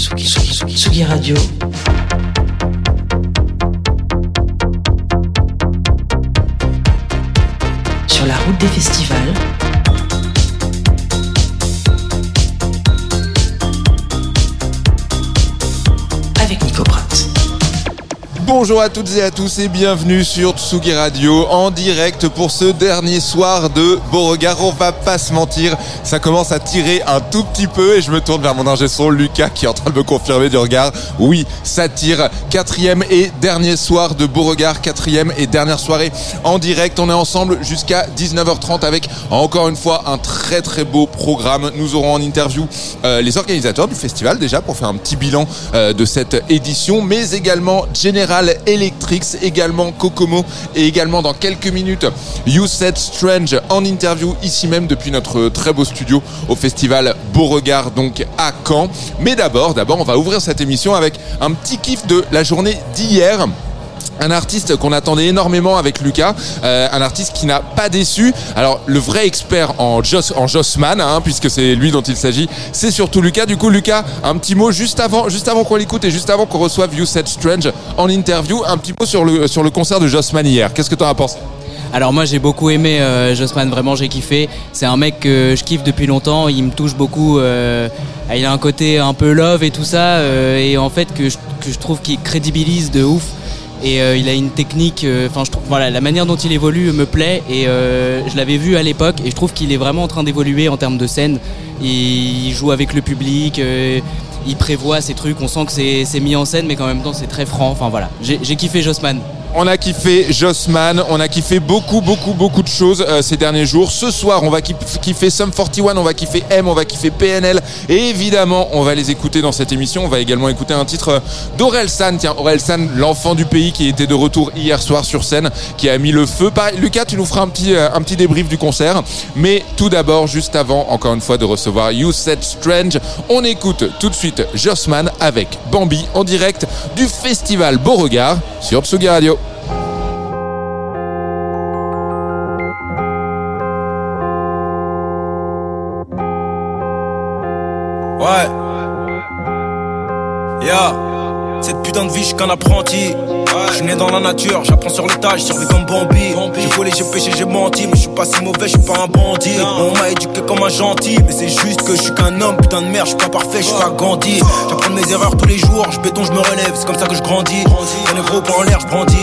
Tsugi, Tsugi, Tsugi, Tsugi Radio. Sur la route des festivals. Bonjour à toutes et à tous et bienvenue sur Tsugi Radio en direct pour ce dernier soir de Beauregard. On va pas se mentir, ça commence à tirer un tout petit peu et je me tourne vers mon ingé son Lucas qui est en train de me confirmer du regard. Oui, ça tire. Quatrième et dernier soir de Beauregard, quatrième et dernière soirée en direct. On est ensemble jusqu'à 19h30 avec encore une fois un très très beau programme. Nous aurons en interview euh, les organisateurs du festival déjà pour faire un petit bilan euh, de cette édition, mais également Electrics, également Kokomo et également dans quelques minutes You Said Strange en interview ici même depuis notre très beau studio au festival Beauregard donc à Caen. Mais d'abord, d'abord on va ouvrir cette émission avec un petit kiff de la journée d'hier un artiste qu'on attendait énormément avec Lucas, euh, un artiste qui n'a pas déçu. Alors le vrai expert en Joss, Jossman, hein, puisque c'est lui dont il s'agit, c'est surtout Lucas. Du coup Lucas, un petit mot juste avant, qu'on l'écoute et juste avant qu'on reçoive You Said Strange en interview, un petit mot sur le concert de Jossman hier. Qu'est-ce que tu en as pensé? Alors moi j'ai beaucoup aimé euh, Jossman, vraiment j'ai kiffé. C'est un mec que je kiffe depuis longtemps, il me touche beaucoup. euh, il a un côté un peu love et tout ça, euh, et en fait que que je trouve qu'il crédibilise de ouf. Et euh, il a une technique, euh, voilà, la manière dont il évolue me plaît. Et euh, je l'avais vu à l'époque, et je trouve qu'il est vraiment en train d'évoluer en termes de scène. Il joue avec le public. il prévoit ces trucs, on sent que c'est mis en scène, mais qu'en même temps c'est très franc. Enfin voilà, j'ai j'ai kiffé Jossman. On a kiffé Jossman, on a kiffé beaucoup, beaucoup, beaucoup de choses euh, ces derniers jours. Ce soir, on va kiff- kiffer Sum 41, on va kiffer M, on va kiffer PNL. Et évidemment, on va les écouter dans cette émission. On va également écouter un titre euh, d'Orelsan. Tiens, Orelsan, l'enfant du pays qui était de retour hier soir sur scène, qui a mis le feu. Lucas, tu nous feras un petit, euh, un petit débrief du concert. Mais tout d'abord, juste avant, encore une fois, de recevoir You Said Strange, on écoute tout de suite Jossman avec Bambi en direct du festival Beauregard sur Tsugi Radio. Cette putain de vie, je qu'un apprenti. Je suis né dans la nature, j'apprends sur le tas, je survis comme Bambi. J'ai volé, j'ai péché, j'ai menti, mais je suis pas si mauvais, je suis pas un bandit. On m'a éduqué comme un gentil, mais c'est juste que je suis qu'un homme, putain de merde, je suis pas parfait, je suis pas Gandhi. J'apprends mes erreurs tous les jours, je béton, je me relève, c'est comme ça que je grandis. Quand les gros en l'air, je brandis.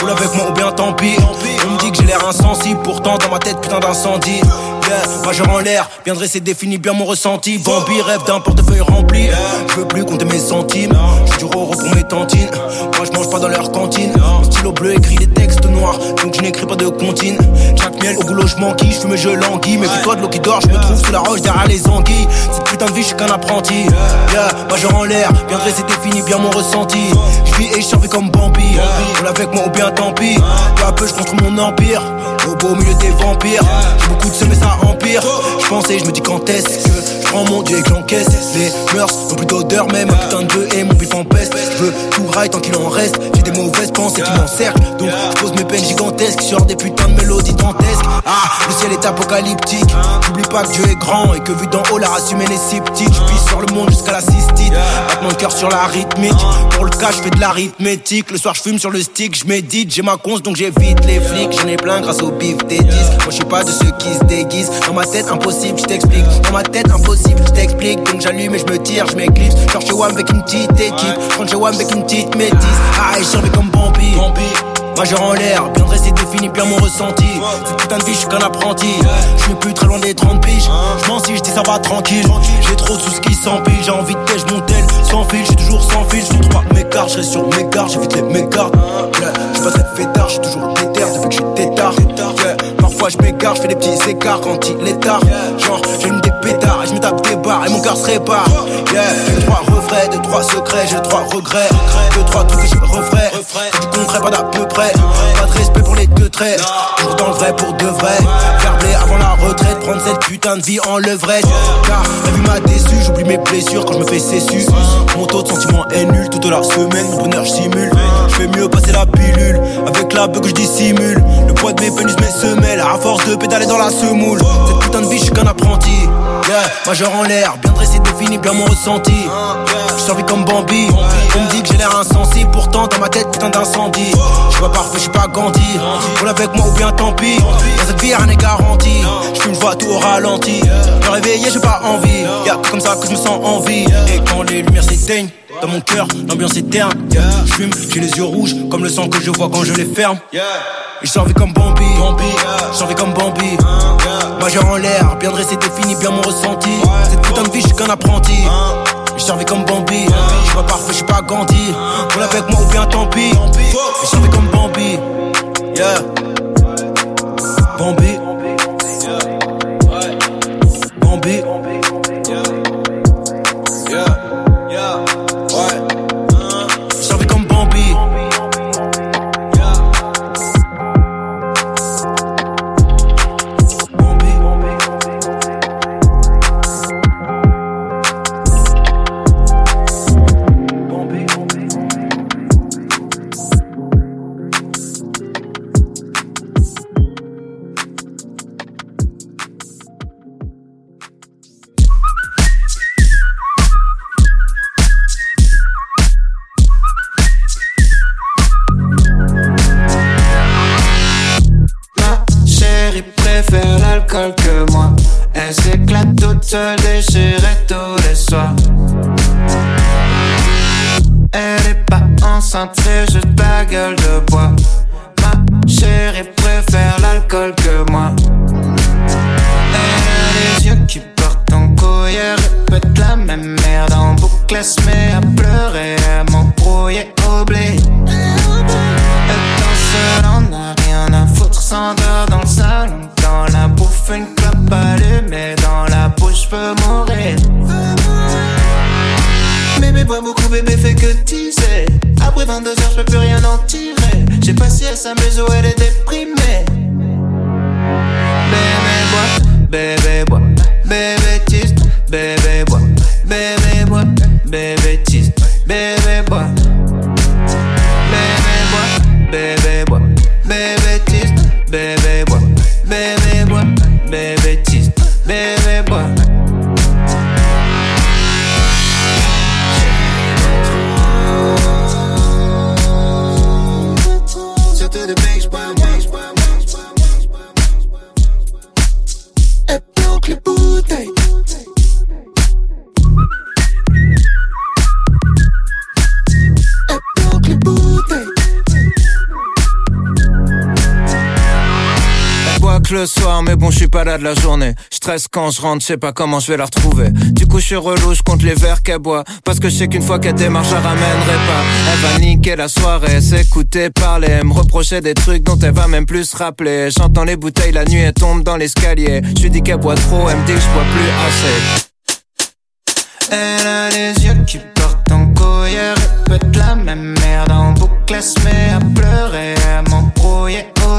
Roule avec moi ou bien tant pis. On me dit que j'ai l'air insensible, pourtant dans ma tête, putain d'incendie. Yeah, majeur en l'air, bien dressé, définit bien mon ressenti. Bambi rêve d'un portefeuille rempli. Je veux plus compter mes centimes. Je suis du roro pour mes tantines. Moi je mange pas dans leur cantine. Mon stylo bleu écrit des textes noirs, donc je n'écris pas de comptine. Chaque miel au boulot, je m'enquille, je fume et je languis. Mais toi de l'eau qui dort, je me trouve sous la roche derrière les anguilles. Cette putain de vie, je suis qu'un apprenti. Yeah, en l'air, bien dressé, définit bien mon ressenti. Je vis et je comme Bambi. Roule avec moi ou bien tant pis. Peu à peu, je construis mon empire. Au beau milieu des vampires. J'ai beaucoup de mais ça empire. Je pensais, je me dis quand est-ce je prends mon dieu et que j'encaisse. Les mœurs n'ont plus d'odeur, même un putain de bœuf et mon bif en peste. Je veux tout rail tant qu'il en reste. J'ai des mauvaises pensées qui m'encerclent. Donc je pose mes peines gigantesques sur des putains de mélodies dantesques. Ah, le ciel est apocalyptique. J'oublie pas que Dieu est grand et que vu d'en haut, la race humaine est sceptique. Je sur le monde jusqu'à la cystite. Battement de cœur sur la rythmique. Pour le cas, je fais de l'arithmétique. Le soir, je fume sur le stick. Je médite, j'ai ma conce donc j'évite les flics. J'en ai plein grâce au bif des disques. Moi, je suis pas de ceux qui se déguisent. Dans ma tête, impossible, je t'explique. Dans ma tête, impossible, je t'explique. Donc j'allume et je me tire, je m'éclipse. Genre chez WAM avec une petite équipe. Rentre chez WAM avec une petite métisse. Ah, et je survis comme Bambi. Majeur en l'air, bien dressé, définit bien mon ressenti. Cette putain de vie, je suis qu'un apprenti. Je suis plus très loin des 30 piges. Je m'en si je dis ça va tranquille. J'ai trop sous ce qui s'empile. J'ai envie de pêche mon tel. Sans fil, je suis toujours sans fil. Je trois mécarts, je reste sur mes gardes, j'évite les mécards. Yeah, je passe cette fêtard, je suis toujours déter depuis que je suis Parfois je m'égare, je fais des petits écarts quand il est tard. Genre, j'allume des pétards et je me tape des barres et mon cœur se répare. Yeah, j'ai trois refrains, deux, trois secrets, j'ai trois regrets. Deux, trois trucs que je referai. C'est du concret, pas d'à peu près. Pas de respect pour les deux traits. Toujours dans le vrai pour de vrai. Faire blé avant la retraite, prendre cette putain de vie en levrette. Car la vie m'a déçu, j'oublie mes blessures quand je me fais cessu. Mon taux de sentiment est nul toute la semaine, mon bonheur simule. Fais mieux passer la pilule avec la bug que je dissimule. Le poids de mes peines, mes semelles, à force de pédaler dans la semoule. Cette putain de vie, je suis qu'un apprenti. Majeur en l'air, bien dressé, défini, bien mon ressenti. Je survis comme Bambi. On me dit que j'ai l'air insensible, pourtant dans ma tête, putain d'incendie. Je suis pas parfait, je suis pas Gandhi. Roule avec moi ou bien tant pis. Dans cette vie, rien n'est garanti. Je une voix tout au ralenti. Me réveiller, j'ai pas envie. Y'a que comme ça que je me sens en vie. Et quand les lumières s'éteignent, dans mon cœur, l'ambiance est terne. Je fume, j'ai les yeux rouges, comme le sang que je vois quand je les ferme. Je survis comme Bambi, Bambi, je comme Bambi. Majeur en l'air, bien dressé, défini, bien mon ressenti. Cette putain de vie, je suis qu'un apprenti. Je servi comme Bambi, je suis pas parfait, je suis pas Gandhi. Roule avec moi ou bien tant pis. Je servi comme Bambi, yeah. Bambi, Bambi, chérie préfère l'alcool que moi. Elle s'éclate toute déchirée tous les soirs. Elle est pas enceinte, c'est juste la gueule pas si elle mais bon, je suis pas là de la journée. Je stresse quand je rentre, je sais pas comment je vais la retrouver. Du coup, je suis relou, je les verres qu'elle boit. Parce que je sais qu'une fois qu'elle démarre, je ramènerai pas. Elle va niquer la soirée, s'écouter parler, me reprocher des trucs dont elle va même plus se rappeler. J'entends les bouteilles la nuit, elle tombe dans l'escalier. Je lui dis qu'elle boit trop, elle me dit que je bois plus assez. Elle a les yeux qui portent en couille, répète la même merde en boucle, elle se met à pleurer, à m'embrouiller au.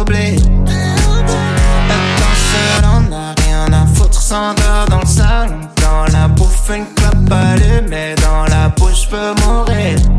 On a rien à foutre, s'endort dans le salon, dans la bouffe, une clope allumée, dans la bouche, je peux mourir.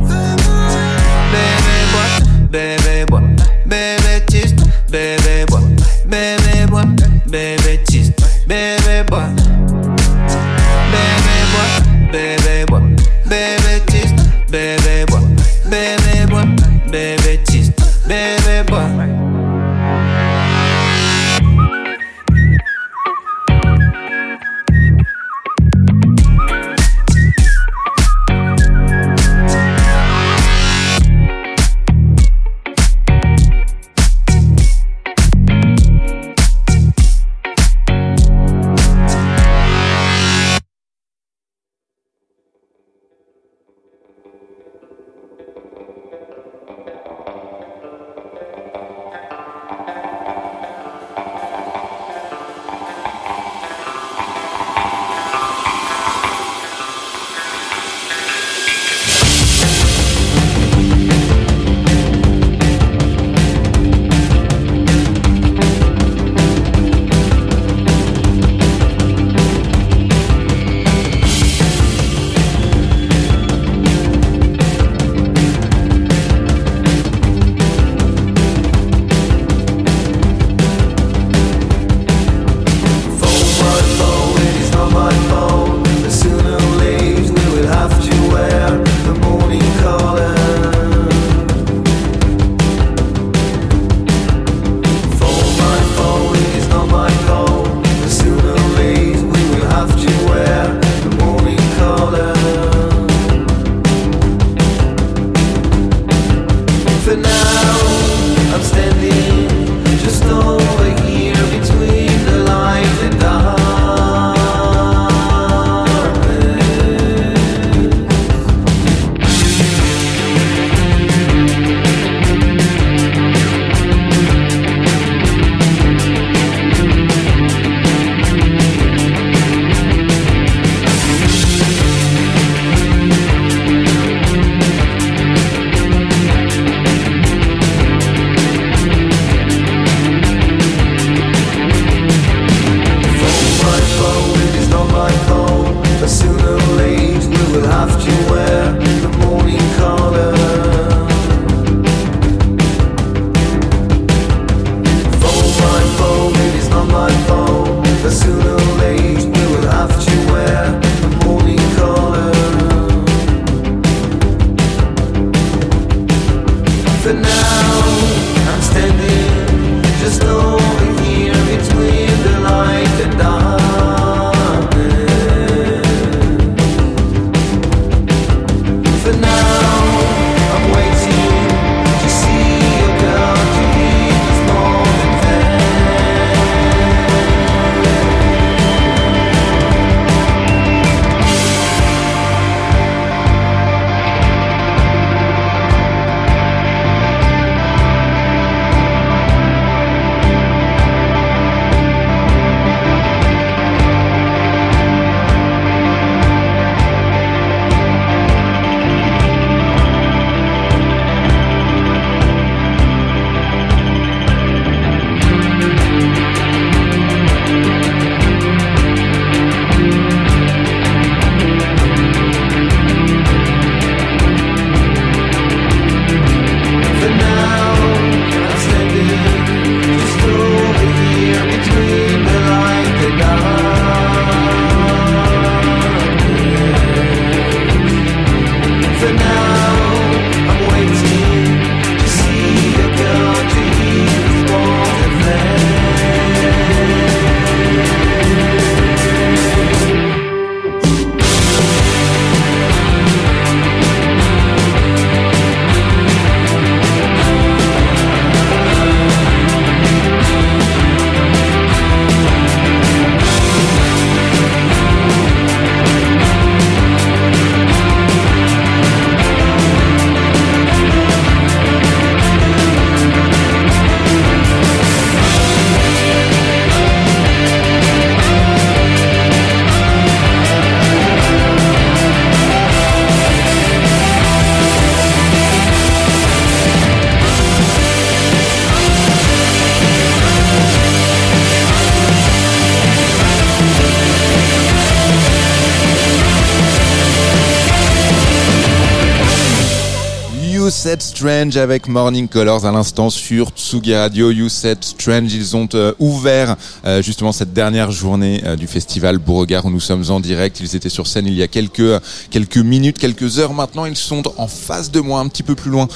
Said Strange avec Morning Colors à l'instant sur Tsugi Radio. You Said Strange, ils ont euh, ouvert euh, justement cette dernière journée euh, du festival Beauregard où nous sommes en direct. Ils étaient sur scène il y a quelques quelques minutes, quelques heures maintenant. Ils sont en face de moi, un petit peu plus loin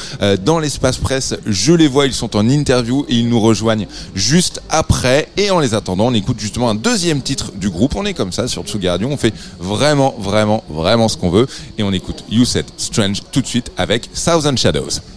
dans l'espace presse. Je les vois, ils sont en interview et ils nous rejoignent juste après. Et en les attendant, on écoute justement un deuxième titre du groupe. On est comme ça sur Tsugi Radio. On fait vraiment, vraiment, vraiment ce qu'on veut et on écoute You Said Strange tout de suite avec Thousand Shadows. goes.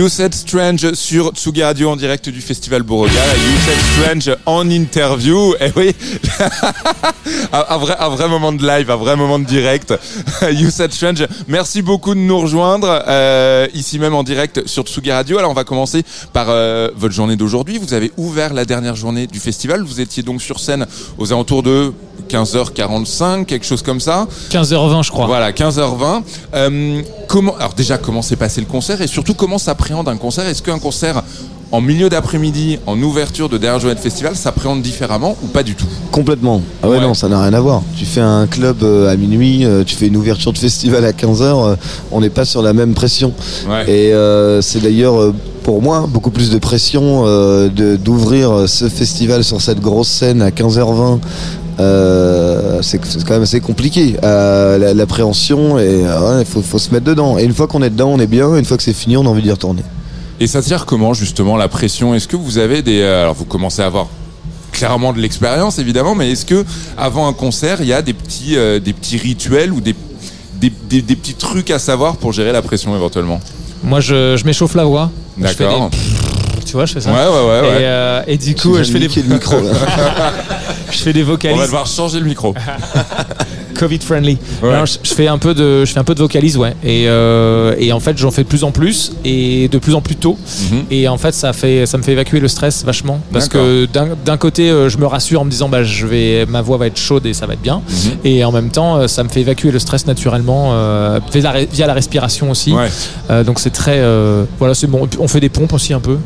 You Said Strange sur Tsugi Radio en direct du festival Beauregard. You Said Strange en interview. Eh oui, un, vrai, un vrai moment de live, un vrai moment de direct. you Said Strange. Merci beaucoup de nous rejoindre euh, ici même en direct sur Tsugi Radio. Alors on va commencer par euh, votre journée d'aujourd'hui. Vous avez ouvert la dernière journée du festival. Vous étiez donc sur scène aux alentours de 15h45, quelque chose comme ça. 15h20, je crois. Voilà, 15h20. Euh, comment, alors déjà, comment s'est passé le concert et surtout comment s'appréhende un concert? Est-ce qu'un concert en milieu d'après-midi, en ouverture de dernière journée de festival, s'appréhende différemment ou pas du tout? Complètement. Ah ouais, Ouais. non, ça n'a rien à voir. Tu fais un club euh, à minuit, euh, tu fais une ouverture de festival à 15h, on n'est pas sur la même pression. Ouais. Et euh, c'est d'ailleurs euh, pour moi beaucoup plus de pression euh, d'ouvrir ce festival sur cette grosse scène à 15h20. Euh, c'est quand même assez compliqué. Euh, la- l'appréhension et euh, ouais, il faut, faut se mettre dedans. Et une fois qu'on est dedans on est bien. Une fois que c'est fini on a envie d'y retourner. Et ça gère comment justement la pression? Est-ce que vous avez des... Alors vous commencez à avoir clairement de l'expérience évidemment, mais est-ce que avant un concert, il y a des petits, euh, des petits rituels ou des, des, des- des petits trucs à savoir pour gérer la pression éventuellement? Moi, je, je m'échauffe la voix. D'accord. Tu vois, je fais ça. Ouais, ouais, ouais. Et, euh, et du coup, je fais, des, le micro là. je fais des On va vocalises devoir changer le micro. Covid friendly. Ouais. Alors, je, je fais un peu de, je fais un peu de vocalise, ouais. Et, euh, et en fait, j'en fais de plus en plus et de plus en plus tôt. Mhm. Et en fait, ça fait, ça me fait évacuer le stress vachement parce que d'un côté, euh, je me rassure en me disant, bah, je vais, ma voix va être chaude et ça va être bien. Mhm. Et en même temps, ça me fait évacuer le stress naturellement euh, via, la, via la respiration aussi. Ouais. Euh, donc c'est très, voilà, c'est bon. On fait des pompes aussi un peu.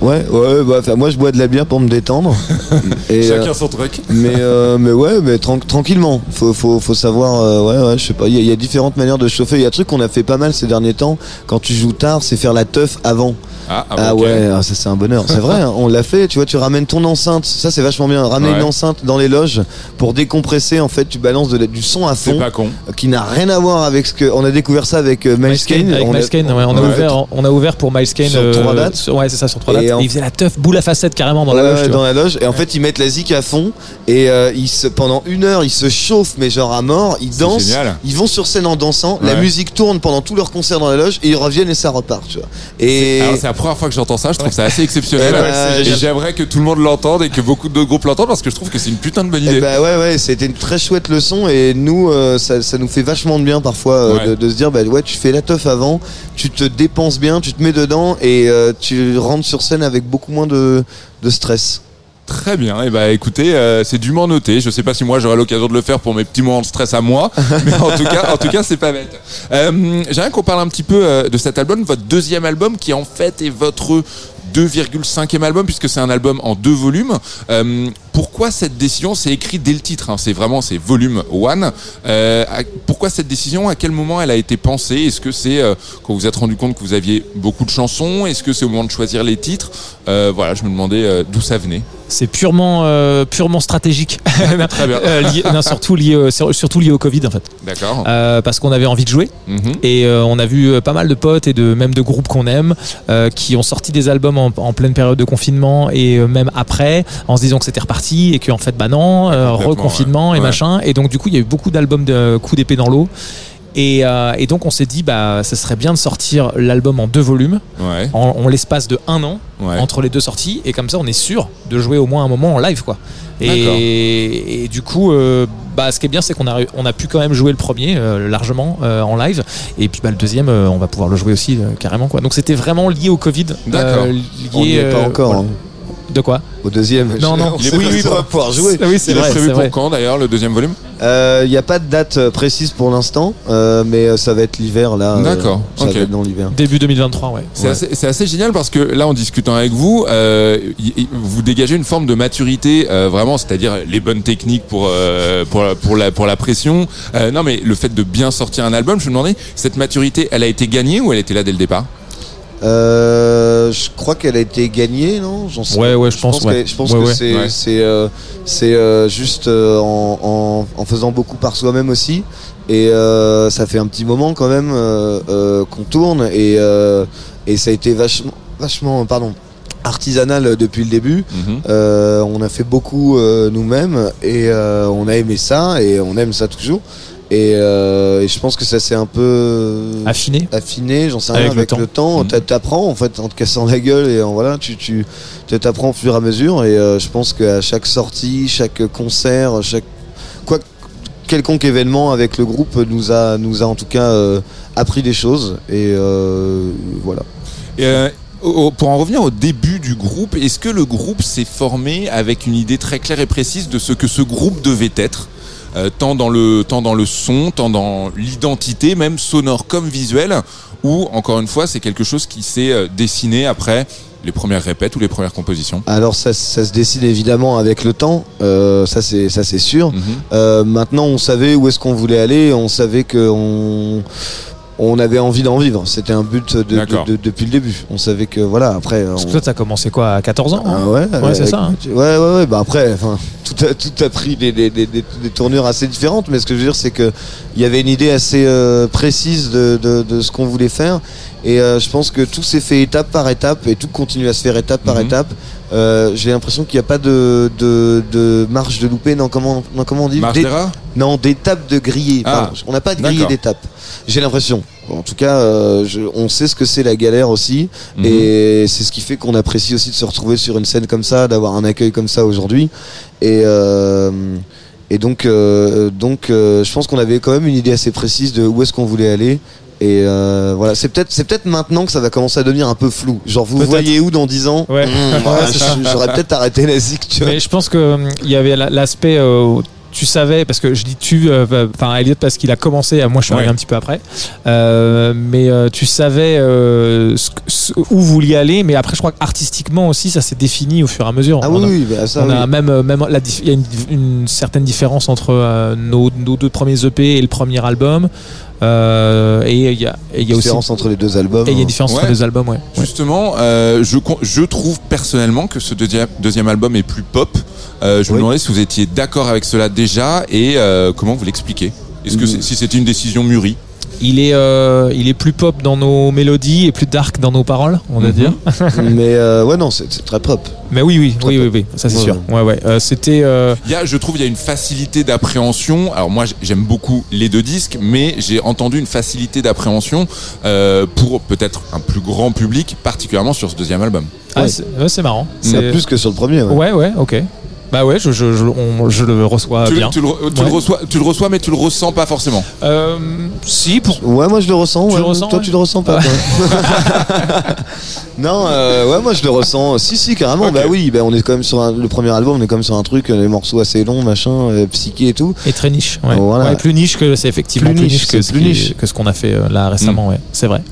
Ouais ouais bah, enfin, moi je bois de la bière pour me détendre. Et, euh, Chacun son truc. mais euh, mais ouais mais tran- tranquillement. Faut faut faut savoir euh, ouais ouais je sais pas. Il y, a- il y a différentes manières de chauffer. Il y a un truc qu'on a fait pas mal ces derniers temps. Quand tu joues tard c'est faire la teuf avant Ah, ah, Ah ouais, ah, ça c'est un bonheur. C'est vrai, hein, on l'a fait. Tu vois, tu ramènes ton enceinte. Ça c'est vachement bien. Ramener Ouais. une enceinte dans les loges pour décompresser. En fait, tu balances de la- du son à C'est fond pas con. euh, qui n'a rien à voir avec ce que. On a découvert ça avec euh, Miles Kane. avec On a- Miles Kane, ouais, on, a Ouais. ouvert, on a ouvert pour Miles Kane Sur trois dates. sur- ouais, c'est ça, sur trois Et dates. en- Et il faisait la teuf boule à facette carrément dans Ouais, la loge. dans la loge et en fait ils mettent la zik à fond et euh, ils se, pendant une heure ils se chauffent mais genre à mort ils dansent génial. ils vont sur scène en dansant la musique tourne pendant tout leur concert dans la loge et ils reviennent et ça repart tu vois et première fois que j'entends ça, je trouve ça assez exceptionnel. Ben, et j'aimerais que tout le monde l'entende et que beaucoup de groupes l'entendent parce que je trouve que c'est une putain de bonne Eh idée. bah ouais ouais c'était une très chouette leçon et nous euh, ça, ça nous fait vachement de bien parfois euh, Ouais. de, de se dire bah ouais tu fais la teuf avant tu te dépenses bien tu te mets dedans et euh, tu rentres sur scène avec beaucoup moins de, de stress Très bien. Et bah écoutez, euh, c'est dûment noté. Je sais pas si moi j'aurai l'occasion de le faire pour mes petits moments de stress à moi, mais en tout cas, en tout cas, c'est pas bête. Euh, J'aimerais qu'on parle un petit peu euh, de cet album, votre deuxième album, qui en fait est votre 2,5e album puisque c'est un album en deux volumes. Euh, pourquoi cette décision C'est écrit dès le titre. hein, c'est vraiment c'est volume 1. Euh, pourquoi cette décision À quel moment elle a été pensée? Est-ce que c'est euh, quand vous vous êtes rendu compte que vous aviez beaucoup de chansons? Est-ce que c'est au moment de choisir les titres? Euh, Voilà, je me demandais d'où ça venait. C'est purement, euh, purement stratégique. Très bien. Euh, lié- non, surtout, lié, surtout lié au Covid en fait. D'accord. Parce qu'on avait envie de jouer Mhm. et on a vu pas mal de potes et de même de groupes qu'on aime qui ont sorti des albums en, en pleine période de confinement et même après en se disant que c'était reparti et qu'en fait bah non euh, reconfinement ouais. et Ouais. machin et donc du coup il y a eu beaucoup d'albums de coups d'épée dans l'eau et, euh, et donc on s'est dit bah ce serait bien de sortir l'album en deux volumes Ouais. en, en l'espace de un an Ouais. entre les deux sorties et comme ça on est sûr de jouer au moins un moment en live quoi et, et du coup euh, bah, ce qui est bien c'est qu'on a, on a pu quand même jouer le premier euh, largement euh, en live et puis bah, le deuxième euh, on va pouvoir le jouer aussi euh, carrément quoi donc c'était vraiment lié au Covid D'accord. lié, on n'y est pas euh, encore voilà. hein. De quoi au deuxième Non, non. on Il est oui, oui, on va pouvoir jouer oui c'est Il est vrai prévu c'est pour vrai quand d'ailleurs le deuxième volume? Il n'y a pas de date euh, précise pour l'instant, euh, mais euh, ça va être l'hiver là. euh, D'accord, ça ok. va être dans l'hiver. début 2023 ouais C'est Ouais. assez, c'est assez génial parce que là, en discutant avec vous, euh, y- y- vous dégagez une forme de maturité, euh, vraiment, c'est-à-dire les bonnes techniques pour euh, pour la- pour la pour la pression. Euh, non, mais le fait de bien sortir un album, je me demandais, cette maturité, elle a été gagnée ou elle était là dès le départ? Euh, je crois qu'elle a été gagnée, non? J'en sais Ouais, ouais, je pense, que- ouais. je pense Ouais, que ouais. c'est euh, c'est, euh, juste euh, en, en, en faisant beaucoup par soi-même aussi. Et euh, ça fait un petit moment quand même qu'on tourne et euh, et ça a été vachement vachement pardon artisanal depuis le début. Mhm. Euh, on a fait beaucoup euh, nous-mêmes et euh, on a aimé ça et on aime ça toujours. Et, euh, et je pense que ça s'est un peu Affiné. affiné, j'en sais rien, Avec avec, le le temps. Mhm. T'a- T'apprends en fait en te cassant la gueule et en voilà, tu tu tu t'apprends au fur et à mesure. Et euh, je pense qu'à chaque sortie, chaque concert, chaque quoi quelconque événement avec le groupe nous a nous a en tout cas euh, appris des choses. Et euh, voilà. Et, euh, pour en revenir au début du groupe, est-ce que le groupe s'est formé avec une idée très claire et précise de ce que ce groupe devait être? Euh, tant dans le tant dans le son, tant dans l'identité même sonore comme visuelle ou encore une fois c'est quelque chose qui s'est euh, dessiné après les premières répètes ou les premières compositions. Alors ça, ça se décide évidemment avec le temps, euh, ça c'est ça c'est sûr. Mhm. Euh, maintenant, on savait où est-ce qu'on voulait aller, on savait que on on avait envie d'en vivre. C'était un but de, de- de- depuis le début. On savait que voilà. Après, Parce que on- toi, t'as commencé quoi à 14 ans hein Ah ouais, Ouais, c'est ça, hein. Ouais, ouais, ouais. Bah après, enfin, tout a, tout a pris des, des, des, des- des tournures assez différentes. Mais ce que je veux dire, c'est que il y avait une idée assez euh, précise de, de, de ce qu'on voulait faire. Et euh, je pense que tout s'est fait étape par étape et tout continue à se faire étape par Mhm. étape. Euh, J'ai l'impression qu'il n'y a pas de, de, de marche de loupé. Non, comment, non, comment on dit Marche Des- d'erreur Non, d'étapes de grillé. Ah, on n'a pas de grillé d'étapes. J'ai l'impression. En tout cas, euh, je- on sait ce que c'est la galère aussi. Mhm. Et c'est ce qui fait qu'on apprécie aussi de se retrouver sur une scène comme ça, d'avoir un accueil comme ça aujourd'hui. Et, euh, et donc, donc je pense qu'on avait quand même une idée assez précise de où est-ce qu'on voulait aller. Et euh, voilà, c'est peut-être c'est peut-être maintenant que ça va commencer à devenir un peu flou. Genre vous voyez où dans 10 ans Ouais. Mmh, Ouais. J'aurais peut-être arrêté la zik, tu vois. Mais je pense que hum, il y avait la- l'aspect. euh, tu savais, parce que je dis tu, euh, enfin Elliot parce qu'il a commencé, euh, moi je suis arrivé Ouais. un petit peu après, Euh, mais euh, tu savais euh, ce que- ce- où vous vouliez aller, mais après je crois qu'artistiquement aussi ça s'est défini au fur et à mesure. Ah On oui, a- bah, ça, on oui. a même, euh, même il y a une, une certaine différence entre euh, nos, nos deux premiers EP et le premier album. Euh, et il y a, et il y a aussi différence entre les deux albums. et il y a une différence Ouais. entre les deux albums, ouais. Justement, euh, je, je trouve personnellement que ce deuxième, deuxième album est plus pop. Euh, je me demandais si vous étiez d'accord avec cela déjà et euh, comment vous l'expliquez? Est-ce que Mm. c'est- si c'était une décision mûrie? Il est, euh, il est plus pop dans nos mélodies et plus dark dans nos paroles, on va Mhm. dire. Mais euh, ouais, non, c'est très propre. Mais oui, oui, oui, oui, pop. oui, ça c'est Ouais, sûr. Ouais, ouais. Euh, C'était. euh, Il y a, je trouve, il y a une facilité d'appréhension. Alors moi, j'aime beaucoup les deux disques, mais j'ai entendu une facilité d'appréhension euh, pour peut-être un plus grand public, particulièrement sur ce deuxième album. ah, Ouais. c'est marrant. C'est C'est- plus que sur le premier. ouais. Ouais, ouais, ok. Bah ouais, je, je, je, on- je le reçois tu, le- bien. tu le, tu le Ouais. reçois, tu le reçois, mais tu le ressens pas forcément. Euh, si, pour. Ouais, moi je le ressens. Tu ouais. le ressens, Toi, ouais tu le ressens pas. non, euh, ouais, moi je le ressens. Si, si, carrément. Bah oui, bah, on est quand même sur un- le premier album, on est quand même sur un truc, euh, les morceaux assez longs, machin, euh, psyché et tout. Et très niche. Ouais. Voilà. Ouais, plus niche que c'est effectivement Plus plus, niche, plus niche. que ce qu'on a fait euh, là récemment. Ouais, c'est vrai.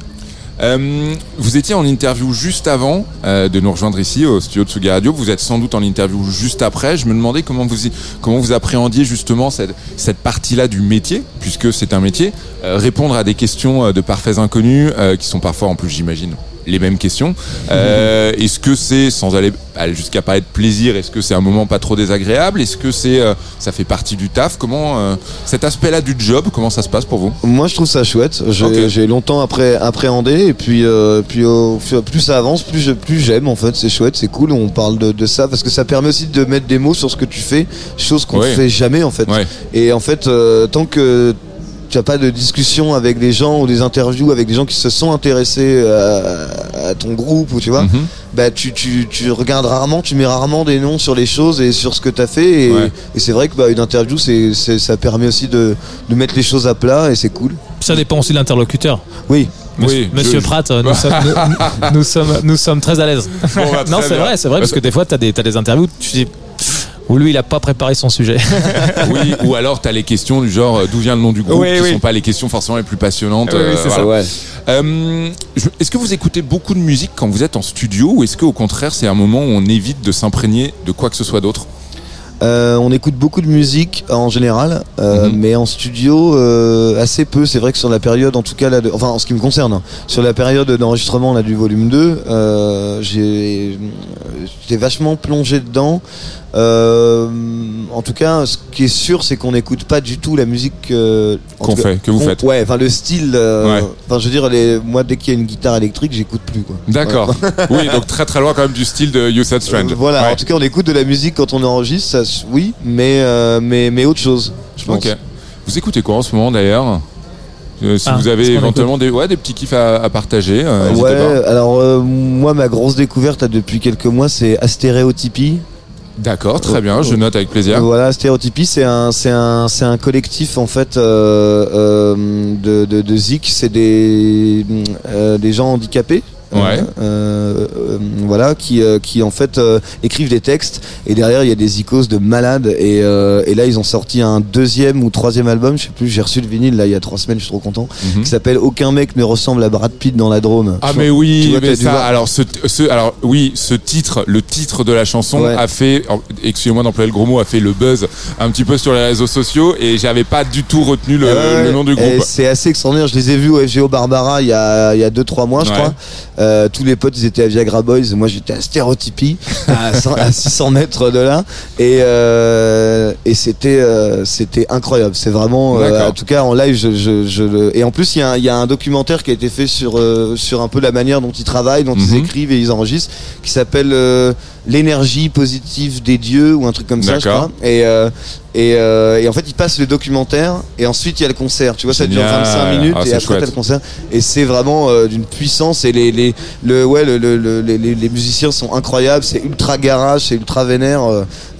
Euh, vous étiez en interview juste avant euh, de nous rejoindre ici au studio de Sugi Radio. Vous êtes sans doute en interview juste après. Je me demandais comment vous comment vous appréhendiez justement cette, cette partie-là du métier, puisque c'est un métier. Euh, répondre à des questions euh, de parfaits inconnus, euh, qui sont parfois en plus, j'imagine, les mêmes questions. Euh, est-ce que c'est, sans aller, aller jusqu'à pas être plaisir, est-ce que c'est un moment pas trop désagréable Est-ce que c'est, euh, ça fait partie du taf Comment euh, cet aspect-là du job, comment ça se passe pour vous? Moi je trouve ça chouette. J'ai longtemps après appréhendé et puis, puis au plus ça avance, plus je- plus j'aime en fait. C'est chouette, c'est cool. On parle de, de ça parce que ça permet aussi de mettre des mots sur ce que tu fais, chose qu'on Ouais. fait jamais en fait. Ouais. Et en fait, tant que tu n'as pas de discussion avec des gens ou des interviews avec des gens qui se sont intéressés à, à ton groupe ou tu vois, Mhm. bah tu, tu, tu regardes rarement, tu mets rarement des noms sur les choses et sur ce que tu as fait. Et, Ouais. et c'est vrai que bah, une interview, c'est, ça permet aussi de, de mettre les choses à plat et c'est cool. Ça dépend aussi de l'interlocuteur. Oui. Monsieur, Oui, Monsieur je- Pratt, euh, nous, sommes, nous, nous sommes, nous sommes très à l'aise. Bon, bah, non, c'est vrai, c'est vrai, parce que des fois, tu as, as des interviews, tu dis, où lui, il a pas préparé son sujet. Oui, ou alors tu as les questions du genre euh, d'où vient le nom du groupe, Oui, qui oui. sont pas les questions forcément les plus passionnantes. Oui, oui, c'est ça. voilà. Euh, est-ce que vous écoutez beaucoup de musique quand vous êtes en studio ou est-ce qu'au contraire c'est un moment où on évite de s'imprégner de quoi que ce soit d'autre? Euh, on écoute beaucoup de musique en général, euh, Mhm. mais en studio euh, assez peu. C'est vrai que sur la période, en tout cas, là, de- enfin en ce qui me concerne, hein, sur la période d'enregistrement là, du volume 2, euh, j'ai- j'étais vachement plongé dedans. Euh, en tout cas, ce qui est sûr, c'est qu'on n'écoute pas du tout la musique euh, Qu'on fait, que vous faites. Ouais, enfin le style. euh, Ouais. Enfin, je veux dire, les, moi, dès qu'il y a une guitare électrique, j'écoute plus quoi. D'accord. oui, donc très très loin quand même du style de You Said Strange. Euh, voilà, Ouais. en tout cas, on écoute de la musique quand on enregistre, ça, oui, mais, euh, mais, mais autre chose, je pense. Ok. Vous écoutez quoi en ce moment d'ailleurs? Euh, Si Ah, vous avez éventuellement des, ouais, des petits kiffs à, à partager, euh, Ouais, pas. alors euh, moi ma grosse découverte là, depuis quelques mois c'est Astéréotypie. D'accord, très bien, je note avec plaisir. Voilà, Stéréotypie, c'est un, c'est un, c'est un collectif en fait euh, euh, de, de, de Zik. C'est des, euh, des gens handicapés. Euh, Ouais. euh, euh, voilà, qui, euh, qui en fait euh, écrivent des textes et derrière il y a des icos de malades et, euh, et là ils ont sorti un deuxième ou troisième album, je sais plus, j'ai reçu le vinyle là il y a trois semaines, je suis trop content, Mhm. qui s'appelle Aucun mec ne ressemble à Brad Pitt dans la Drôme. Ah Je mais vois- oui, vois, mais ça, alors ce, ce- alors oui, ce titre, le titre de la chanson Ouais. a fait, excusez-moi d'employer le gros mot, a fait le buzz un petit peu sur les réseaux sociaux et j'avais pas du tout retenu le, Ouais, le nom du et groupe. C'est assez extraordinaire. Je les ai vus au FGO Barbara il y a 2-3 mois, je crois. Euh, tous les potes, ils étaient à Viagra Boys. Moi, j'étais à Stéréotypie, à, 100 à 600 mètres de là. Et, euh, et c'était euh, c'était incroyable. C'est vraiment, en tout cas, en live, je, je, je le- Et en plus, il y, a un- il y a un documentaire qui a été fait sur, sur un peu la manière dont ils travaillent, dont ils Mhm. écrivent et ils enregistrent, qui s'appelle L'énergie positive des dieux ou un truc comme ça, je crois. Et, euh, et, euh, et en fait, ils passent le documentaire et ensuite il y a le concert. Tu vois, ça dure Génial. 25 minutes Ah, et après t'as le concert. Et c'est vraiment euh, d'une puissance et les, les, le, ouais, le, le- le- les, les- musiciens sont incroyables. C'est ultra garage, c'est ultra vénère.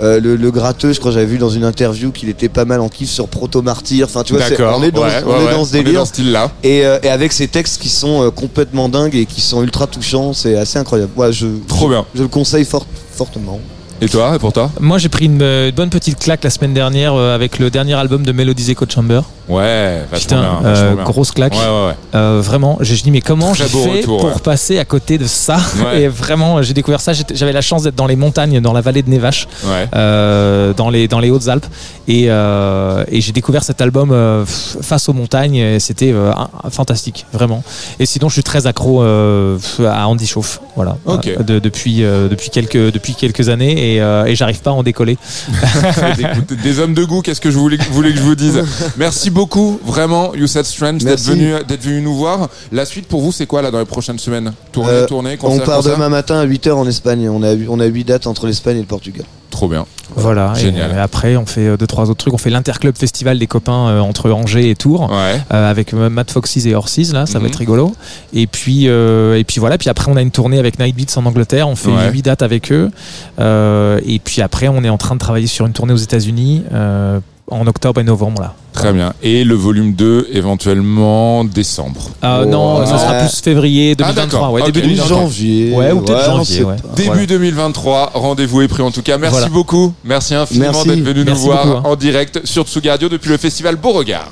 Euh, le, le gratteux, je crois, j'avais vu dans une interview qu'il était pas mal en kiff sur Proto Martyr. Enfin, tu vois, on est dans, ouais, on ouais, est dans ce délire. dans ce style-là. Et, et avec ces textes qui sont complètement dingues et qui sont ultra touchants, c'est assez incroyable. Ouais, je, Trop je- bien. Je le conseille fort, fortement. Et toi, et pour toi Moi, j'ai pris une, euh, bonne petite claque la semaine dernière euh, avec le dernier album de Melodies Echo Chamber. Ouais, vachement Putain, bien, euh, bien. grosse claque. Ouais, ouais, ouais. Euh, vraiment, j'ai- je dis mais comment j'ai fait retour, pour passer à côté de ça. Et vraiment, j'ai découvert ça. J'avais la chance d'être dans les montagnes, dans la vallée de Nevache, euh, dans les dans les Hautes-Alpes, et, et j'ai découvert cet album face aux montagnes. C'était fantastique, vraiment. Et sinon, je suis très accro à Andy Chauffe, voilà, de- depuis depuis quelques depuis quelques années, et, et j'arrive pas à en décoller. Écoute, des hommes de goût, qu'est-ce que je voulais, voulais que je vous dise? Merci beaucoup, vraiment, Youssef Strange, d'être Merci. venu, d'être venu nous voir. La suite pour vous, c'est quoi là dans les prochaines semaines? Tournée, Euh, tournée, On part concert demain matin à 8h en Espagne. On a, on a 8 dates entre l'Espagne et le Portugal. Trop bien. Voilà. Et, Génial. euh, après, on fait euh, deux trois autres trucs. On fait l'Interclub Festival des copains euh, entre Angers et Tours. Ouais. euh, avec euh, Matt Foxes et Horses là ça Mhm. va être rigolo et puis euh, et puis voilà puis après on a une tournée avec Night Beats en Angleterre on fait Ouais. 8 dates avec eux Euh, et puis après on est en train de travailler sur une tournée aux États-Unis euh, en octobre et novembre là Très bien. Et le volume 2, éventuellement décembre. Ah non ça ouais. sera plus février 2023 d'accord. ouais, Ok. début Début 2023 janvier. Ouais, ou peut-être janvier, ouais. Début Voilà. 2023, rendez-vous est pris en tout cas. Merci Voilà. beaucoup. Merci infiniment d'être venu nous voir beaucoup, hein. en direct sur Tsugi Radio depuis le festival Beauregard.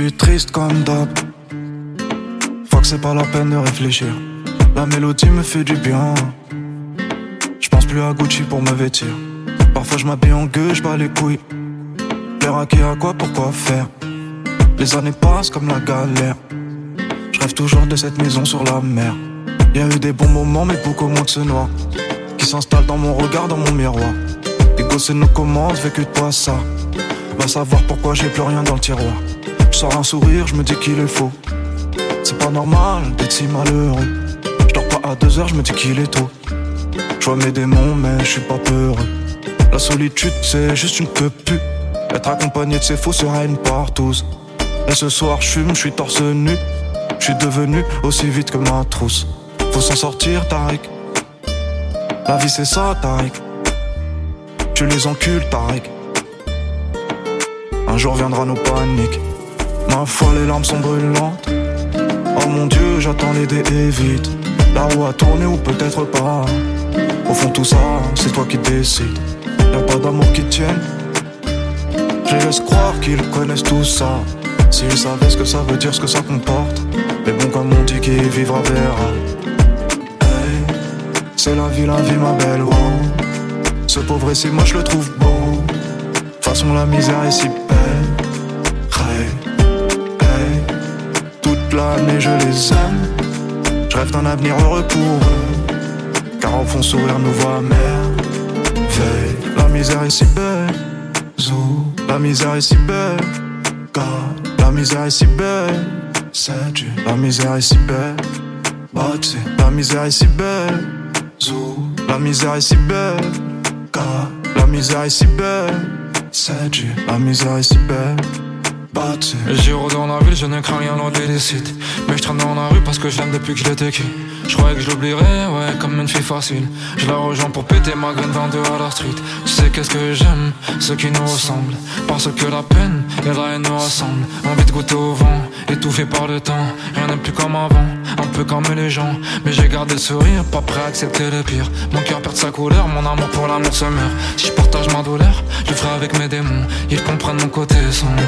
Suis triste comme d'hab. Faut que c'est pas la peine de réfléchir. La mélodie me fait du bien. Je pense plus à Gucci pour me vêtir. Parfois je m'habille en gueux, je bats les couilles. L'air à qui à quoi, pourquoi faire? Les années passent comme la galère. Je rêve toujours de cette maison sur la mer. Y eu des bons moments, mais beaucoup moins que ce noir. Qui s'installe dans mon regard, dans mon miroir. Les gosses nous commencent, vécu de toi ça. Va savoir pourquoi j'ai plus rien dans le tiroir. Un sourire, je me dis qu'il est faux. C'est pas normal d'être si malheureux. Je dors pas à deux heures, je me dis qu'il est tôt. Je vois mes démons, mais je suis pas peureux. La solitude, c'est juste une peux plus. Être accompagné de ses faux sera une partouze. Et ce soir, je fume, je suis torse nu. Je suis devenu aussi vite que ma trousse. Faut s'en sortir, Tariq. La vie, c'est ça, Tariq. Tu les encules, Tariq. Un jour viendra nos paniques. Ma foi, les larmes sont brûlantes. Oh mon Dieu, j'attends les dés et vite. La roue a tourné ou peut-être pas. Au fond, tout ça, c'est toi qui décides. Y'a pas d'amour qui tienne. Je laisse croire qu'ils connaissent tout ça. S'ils savaient ce que ça veut dire, ce que ça comporte. Mais bon, comme on dit, qui vivra verra. Hey, c'est la vie, la vie, ma belle. Oh. Ce pauvre ici, moi je le trouve beau. De toute façon, la misère est si belle. L'année je les aime. Je rêve d'un avenir heureux pour eux. Car au fond, sourire nous voit merveille. La misère est si belle. Zou, la misère est si belle. God, la misère est si belle. C'est la misère est si belle. Bati, la misère est si belle. Zou, la misère est si belle. God, la misère est si belle. C'est la misère est si belle. Bati. J'irai dans la ville, je ne crains rien lors des décides. Mais je traîne dans la rue parce que je l'aime depuis que je qui. Je croyais que je l'oublierais, ouais, comme une fille facile. Je la rejoins pour péter ma graine dans deux à la street. Tu sais qu'est-ce que j'aime, ceux qui nous ressemblent. Parce que la peine et la haine nous rassemblent. Envie de goûter au vent, étouffé par le temps. Rien n'est plus comme avant, un peu comme les gens. Mais j'ai gardé le sourire, pas prêt à accepter le pire. Mon cœur perd sa couleur, mon amour pour l'amour se meurt. Si je partage ma douleur, je ferai avec mes démons. Ils comprennent mon côté sombre.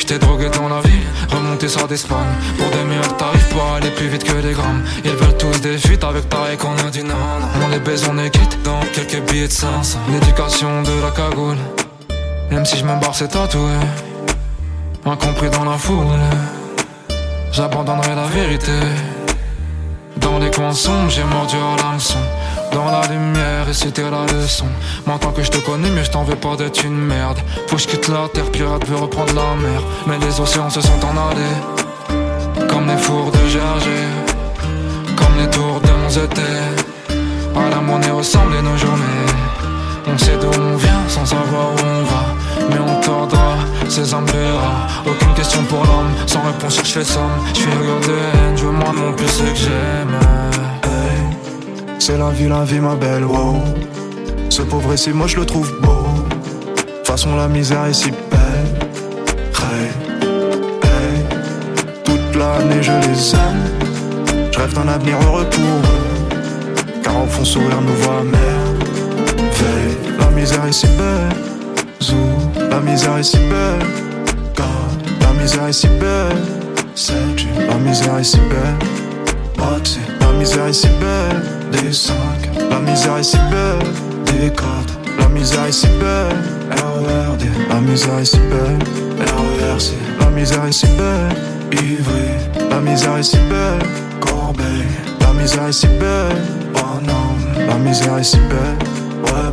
J'étais drogué dans la vie, remonté sur des spans Pour des meilleurs tarifs, pour aller plus vite que les grammes. Ils veulent tous des fuites avec pareil qu'on a dit non. On les baise, on est quitte dans quelques billets de 500 L'éducation de la cagoule. Même si je me barre c'est tatoué. Incompris dans la foule. J'abandonnerai la vérité Dans les coins sombres, j'ai mordu à l'hameçon dans la lumière et c'était la leçon. Maintenant que je te connais mieux je t'en veux pas d'être une merde. Faut que je quitte la terre, pirate veut reprendre la mer. Mais les océans se sont en allés. Comme les fours de Gergé. Comme les tours de mon À la monnaie ressemblent nos journées. On sait d'où on vient sans savoir où on va mais on tordra ses âmes Aucune question pour l'homme, sans réponse cherche les sommes. Je suis regardé, je veux moi non plus ce que j'aime. Hey, c'est la vie, la vie, ma belle, wow. Ce pauvre ici, moi je le trouve beau. Façon, la misère est si belle. Hey, hey, toute l'année je les aime. Je rêve d'un avenir heureux pour eux. Car au fond, sourire nous voit. Veille, la misère est si belle. La misère est si belle. God, la misère est si belle. C'est la misère est si belle. Bâti, la misère est si belle. Des 5, la misère est si belle. Des 4, la misère est si belle. RERD, la misère est si belle. RERC, la misère est si belle. Ivry, la misère est si belle. Corbeil, la misère est si belle. Bonhomme, la misère est si belle. Ouais,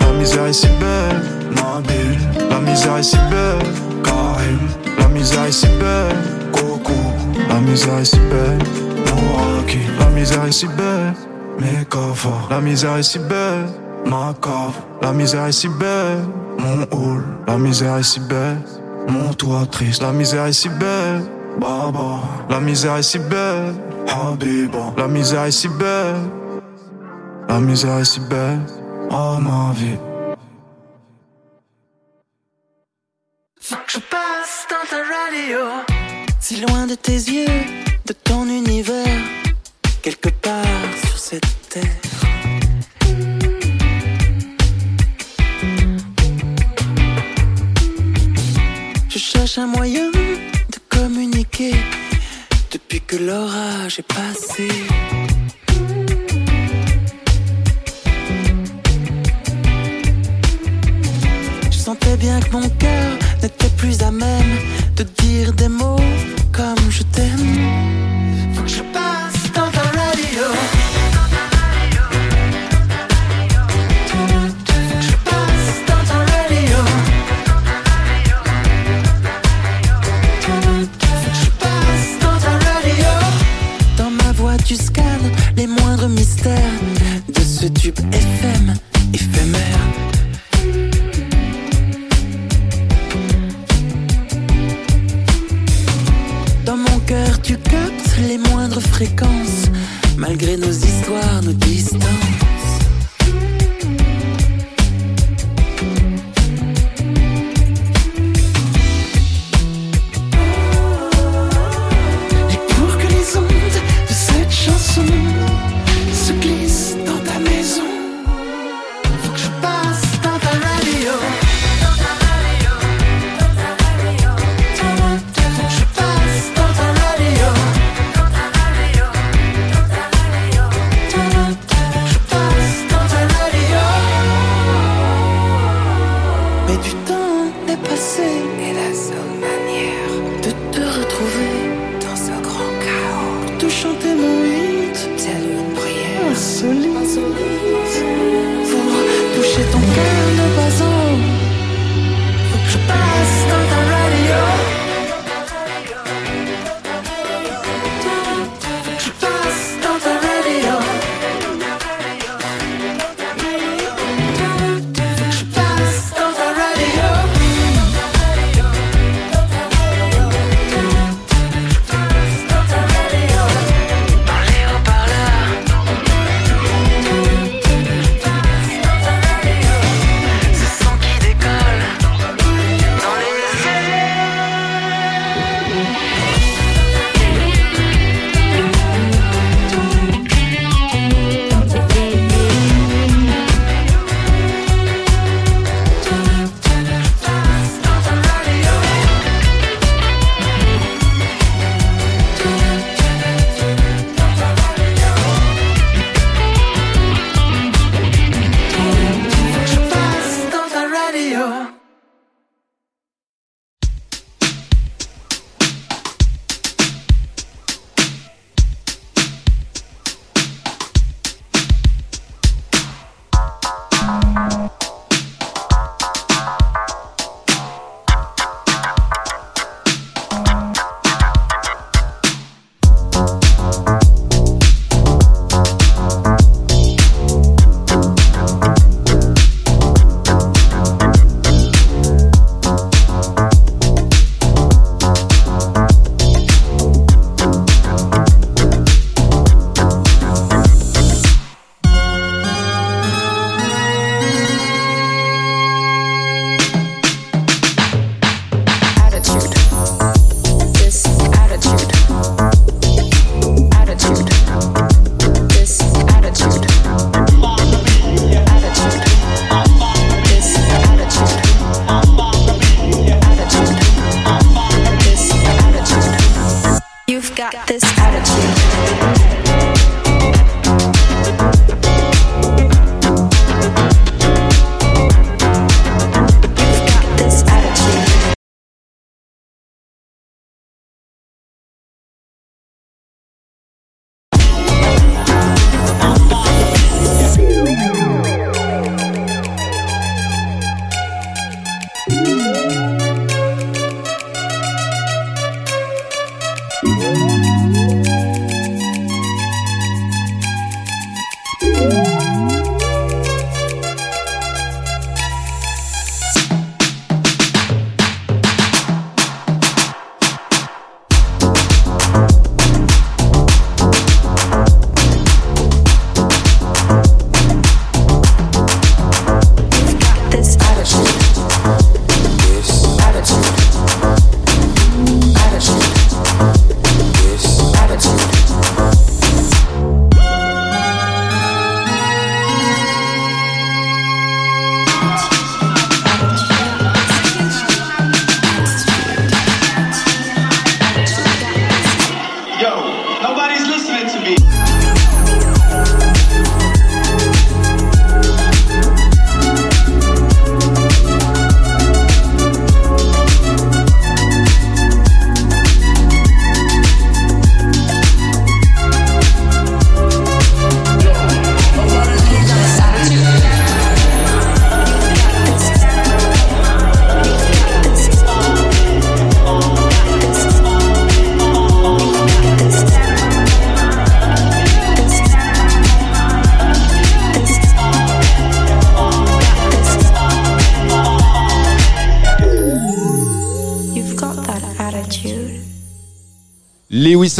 la misère est si belle. Nabil, la misère est si belle. Karim, la misère est si belle. Coco, la misère est si belle. Mouraki, la misère est si belle. Mekafa, la misère est si belle. Ma cave, la misère est si belle. Mon hall, la misère est si belle. Mon toit triste, la misère est si belle. Baba, la misère est si belle. Habiba, la misère est si belle. La misère est si belle. Oh ma vie. Si loin de tes yeux, de ton univers, quelque part sur cette terre. Je cherche un moyen de communiquer depuis que l'orage est passé. Je sentais bien que mon cœur n'était plus à même de dire des mots comme je t'aime. Faut que je passe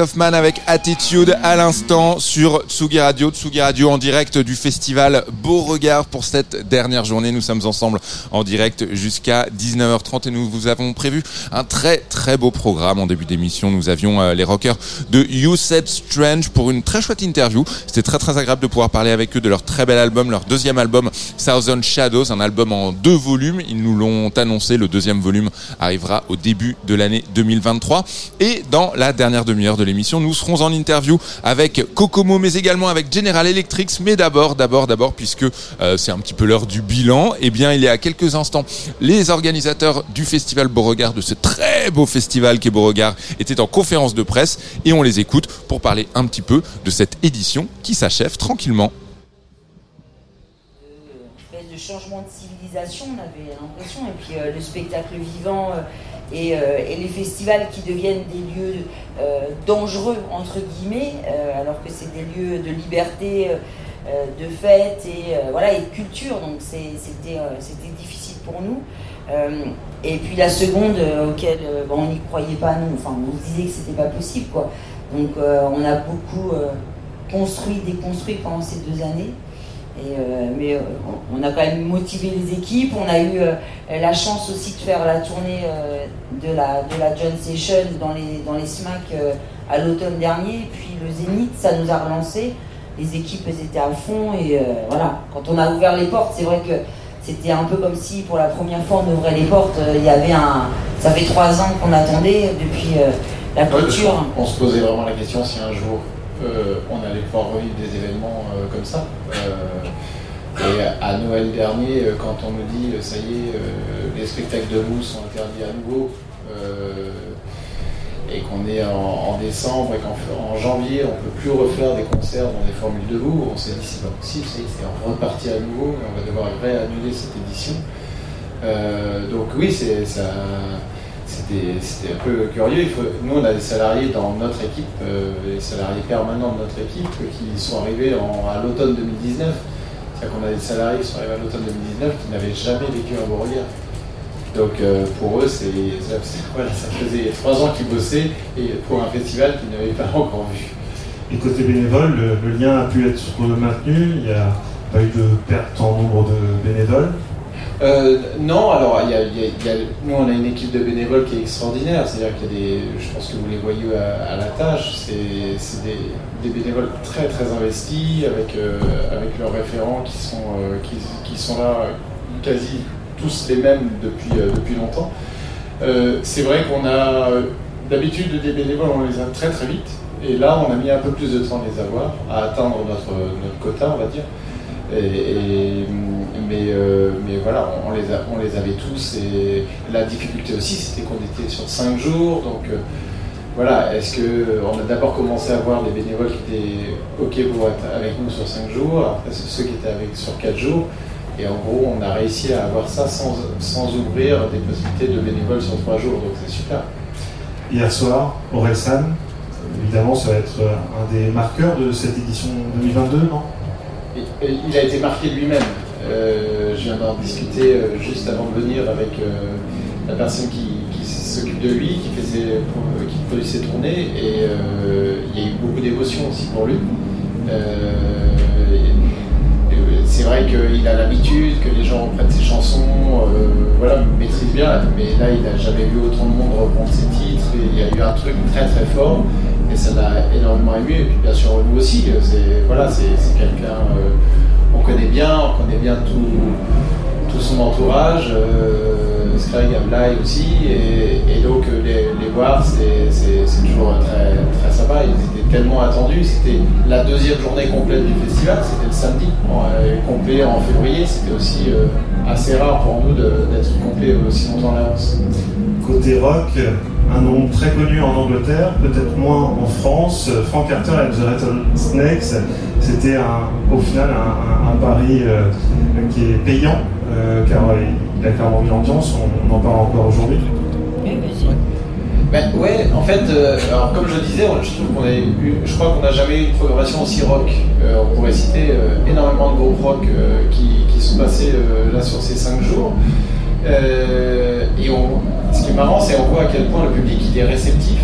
Hoffman avec Attitude à l'instant sur Tsugi Radio. Tsugi Radio en direct du festival Beauregard pour cette dernière journée. Nous sommes ensemble en direct jusqu'à 19h30 et nous vous avons prévu un très très beau programme. En début d'émission, nous avions euh, les rockers de You Said Strange pour une très chouette interview. C'était très très agréable de pouvoir parler avec eux de leur très bel album, leur deuxième album Thousand Shadows, un album en deux volumes. Ils nous l'ont annoncé. Le deuxième volume arrivera au début de l'année 2023. Et dans la dernière demi-heure de l'émission, nous serons en interview avec Kokomo, mais également avec General Electric. Mais d'abord, d'abord, d'abord, puisque euh, c'est un petit peu l'heure du bilan, eh bien, il y a quelques instants, les organisateurs du festival Beauregard, de ce très beau festival qu'est Beauregard, étaient en conférence de presse et on les écoute pour parler un petit peu de cette édition qui s'achève tranquillement. espèce de changement de civilisation, on avait l'impression, et puis euh, le spectacle vivant euh, et, euh, et les festivals qui deviennent des lieux euh, dangereux, entre guillemets, euh, alors que c'est des lieux de liberté, de fête et, voilà, et de culture, donc c'était difficile pour nous. Et puis la seconde, auquel bon, on n'y croyait pas, nous, enfin on se disait que c'était pas possible, quoi. Donc on a beaucoup construit, déconstruit pendant ces deux années. Et, euh, mais euh, on a quand même motivé les équipes. On a eu euh, la chance aussi de faire la tournée de, la, de la John Session dans les, dans les SMAC à l'automne dernier. Et puis le Zénith, ça nous a relancé. Les équipes elles étaient à fond. Et voilà, quand on a ouvert les portes, c'est vrai que c'était un peu comme si pour la première fois on ouvrait les portes. Il y avait un. Ça fait trois ans qu'on attendait depuis la clôture. On se posait vraiment la question si un jour on allait pouvoir revivre des événements euh, comme ça. Euh, et à Noël dernier, euh, quand on nous dit euh, ça y est, euh, les spectacles debout sont interdits à nouveau, euh, et qu'on est en, décembre et qu'en en janvier on ne peut plus refaire des concerts dans des formules debout, on s'est dit c'est pas possible, c'est reparti à nouveau, on va devoir réannuler cette édition. Euh, donc oui, c'est ça. C'était un peu curieux. Nous, on a des salariés dans notre équipe, euh, des salariés permanents de notre équipe qui sont arrivés à l'automne 2019. C'est-à-dire qu'on a des salariés qui sont arrivés à l'automne 2019 qui n'avaient jamais vécu un Beauregard. Donc euh, pour eux, c'est- voilà, ça faisait trois ans qu'ils bossaient et pour un festival qu'ils n'avaient pas encore vu. Et côté bénévole, le, le lien a pu être maintenu, il n'y a pas eu de perte en nombre de bénévoles. Euh, non, alors nous on a une équipe de bénévoles qui est extraordinaire, c'est-à-dire qu'il y a des, je pense que vous les voyez à, la tâche, c'est des, bénévoles très très investis avec, euh, avec leurs référents qui sont, euh, qui, sont là quasi tous les mêmes depuis, depuis longtemps. C'est vrai qu'on a d'habitude des bénévoles, on les a très très vite. et là, on a mis un peu plus de temps à les avoir, à atteindre notre, notre quota, on va dire. Et- mais, euh, mais voilà, on les, a- on les avait tous. Et la difficulté aussi, c'était qu'on était sur 5 jours. Donc euh, voilà, est-ce que on a d'abord commencé à voir des bénévoles qui étaient OK pour être avec nous sur 5 jours, après ceux qui étaient avec sur 4 jours. Et en gros, on a réussi à avoir ça sans, sans ouvrir des possibilités de bénévoles sur 3 jours. Donc c'est super. Hier soir, Orelsan, évidemment, ça va être euh, un des marqueurs de cette édition 2022, non? Il a été marqué lui-même. Euh, je viens d'en discuter euh, juste avant de venir avec euh, la personne qui, s'occupe de lui, qui, pro- qui produit ses tournées, et il y a eu beaucoup d'émotions aussi pour lui. C'est vrai qu'il a l'habitude que les gens reprennent ses chansons, voilà, maîtrise bien, mais là il n'a jamais vu autant de monde reprendre ses titres, il y a eu un truc très très fort, et ça l'a énormément ému, et puis bien sûr nous aussi, c'est voilà, quelqu'un on connaît bien, on connaît bien tout, tout son entourage, euh, Scrag, aussi, et, donc euh, les, voir, c'est- toujours très, très sympa. Ils étaient tellement attendus. C'était la deuxième journée complète du festival, c'était le samedi, euh, complet en février. C'était aussi euh, assez rare pour nous d'être complet aussi longtemps à l'avance. Côté rock, un nom très connu en Angleterre, peut-être moins en France, Frank Carter and the Rattlesnakes, c'était au final un, pari euh, qui est payant, euh, car il a clairement mis l'ambiance, on, on en parle encore aujourd'hui. Ben, ouais, en fait, euh, alors comme je disais, je trouve qu'on a eu, je crois qu'on n'a jamais eu une programmation aussi rock. Euh, on pourrait citer euh, énormément de groupes rock qui, qui sont passés là sur ces cinq jours. Et ce qui est marrant, c'est qu'on voit à quel point le public il est réceptif.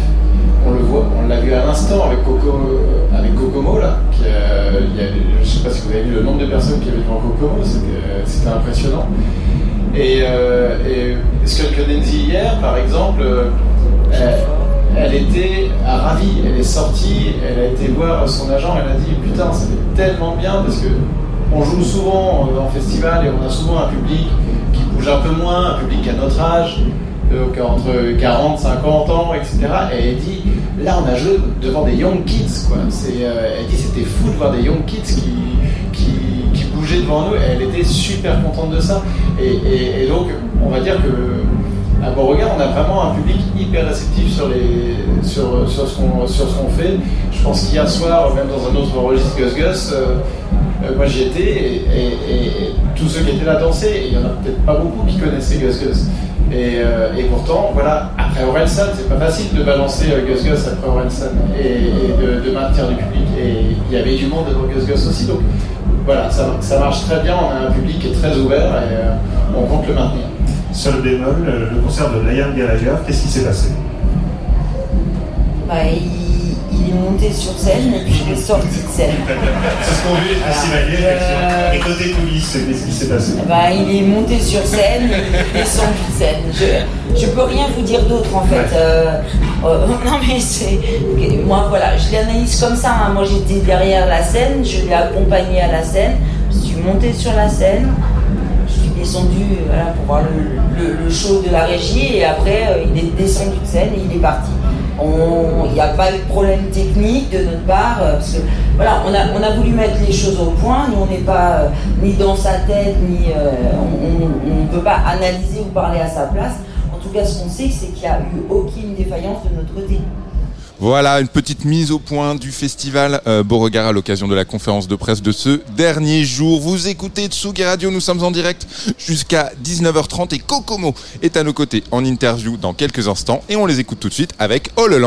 On le voit, on l'a vu à l'instant avec Kokomo là. Qui, je sais pas si vous avez vu le nombre de personnes qui avaient devant Kokomo, c'était, impressionnant. Et, et Skull Nancy hier, par exemple, elle, elle était ravie, elle est sortie, elle a été voir son agent, elle a dit putain, ça fait tellement bien parce que on joue souvent euh, en festival et on a souvent un public qui bouge un peu moins, un public à notre âge, donc entre 40, 50 ans, etc. Et elle dit là on a joué devant des young kids quoi. Euh, elle dit c'était fou de voir des young kids qui, qui, devant nous. Et elle était super contente de ça. Et donc on va dire que à Beauregard, on a vraiment un public hyper réceptif sur, les, sur, sur ce qu'on fait. Je pense qu'hier soir, même dans un autre registre Gus Gus, euh, euh, moi j'y étais et, tous ceux qui étaient là dansaient. Il y en a peut-être pas beaucoup qui connaissaient Gus Gus. Et, euh, pourtant, voilà, après Orelsan, c'est pas facile de balancer Gus Gus après Orelsan et, et de, maintenir du public. Et il y avait du monde devant Gus Gus aussi. Donc voilà, ça, ça marche très bien. On a un public qui est très ouvert et on compte le maintenir. Seul bémol, euh, le concert de Liam Gallagher, qu'est-ce qui s'est passé? Bah, il, il est monté sur scène et puis il est sorti de scène. C'est ce qu'ont vu les festivaliers, Euh. Et côté coulisses, qu'est-ce qui s'est passé? Bah, il est monté sur scène, il est descendu de scène. Je, je peux rien vous dire d'autre en fait. Euh, euh, non mais c'est. Moi voilà, je l'analyse comme ça. hein. Moi j'étais derrière la scène, je l'ai accompagné à la scène, je suis monté sur la scène, descendu voilà, pour voir le, show de la régie et après euh, il est descendu de scène et il est parti. Il n'y a pas eu de problème technique de notre part, euh, parce que voilà, on a, on a voulu mettre les choses au point. Nous, on n'est pas euh, ni dans sa tête, ni on ne peut pas analyser ou parler à sa place. En tout cas, ce qu'on sait, c'est qu'il n'y a eu aucune défaillance de notre côté. Voilà une petite mise au point du festival euh, Beauregard à l'occasion de la conférence de presse de ce dernier jour. Vous écoutez Tsugi Radio, nous sommes en direct jusqu'à 19h30 et Kokomo est à nos côtés en interview dans quelques instants et on les écoute tout de suite avec All.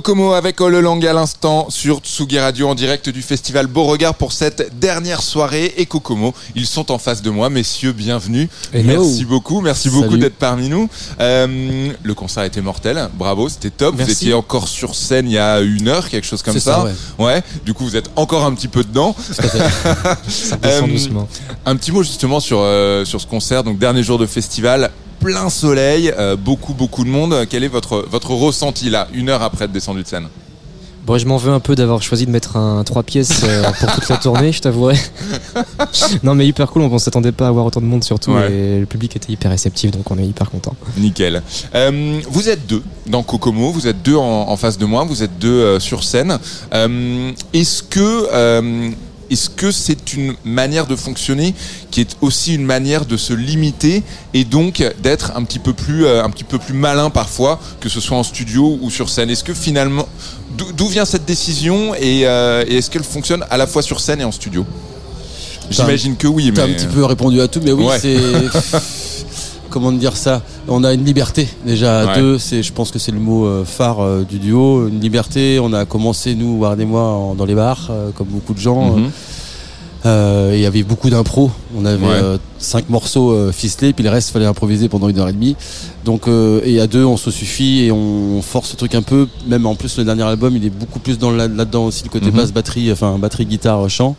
Kokomo avec All Lang à l'instant sur Tsugi Radio en direct du festival Beauregard pour cette dernière soirée. Et Kokomo, ils sont en face de moi. Messieurs, bienvenue. Hello. Merci beaucoup. Merci beaucoup d'être parmi nous. Euh, le concert été mortel. Bravo, c'était top. Merci. Vous étiez encore sur scène il y a une heure, quelque chose comme ça. ça, ouais. Du coup, vous êtes encore un petit peu dedans. Ça descend Euh, doucement. Un petit mot justement sur, euh, sur ce concert. Donc, dernier jour de festival. Plein soleil, euh, beaucoup beaucoup de monde. Quel est votre votre ressenti là, une heure après être descendu de scène Bon, je m'en veux un peu d'avoir choisi de mettre un 3 pièces euh, pour toute la tournée, je t'avouerai. non, mais hyper cool, on s'attendait pas à avoir autant de monde surtout, Ouais. et le public était hyper réceptif, donc on est hyper content. Nickel. Euh, vous êtes deux dans Kokomo, vous êtes deux en, en face de moi, vous êtes deux euh, sur scène. Est-ce que est-ce que c'est une manière de fonctionner qui est aussi une manière de se limiter et donc d'être un petit peu plus euh, un petit peu plus malin parfois que ce soit en studio ou sur scène? Est-ce que finalement d'où d'où vient cette décision et, euh, et est-ce qu'elle fonctionne à la fois sur scène et en studio? J'imagine que oui, mais T'as un petit peu répondu à tout, mais oui, Ouais. c'est. Comment dire ça On a une liberté déjà à Ouais. deux. C'est, je pense que c'est le mot euh, phare euh, du duo. Une liberté. On a commencé nous, Ward et moi, en- dans les bars, euh, comme beaucoup de gens. Mhm. Euh, il y avait beaucoup d'impro. On avait Ouais. euh, cinq morceaux euh, ficelés, puis le reste fallait improviser pendant une heure et demie. Donc et à deux, on se suffit et on force le truc un peu. Même en plus, le dernier album, il est beaucoup plus dans là- là-dedans aussi le côté Mhm. basse, batterie, enfin batterie, guitare, chant.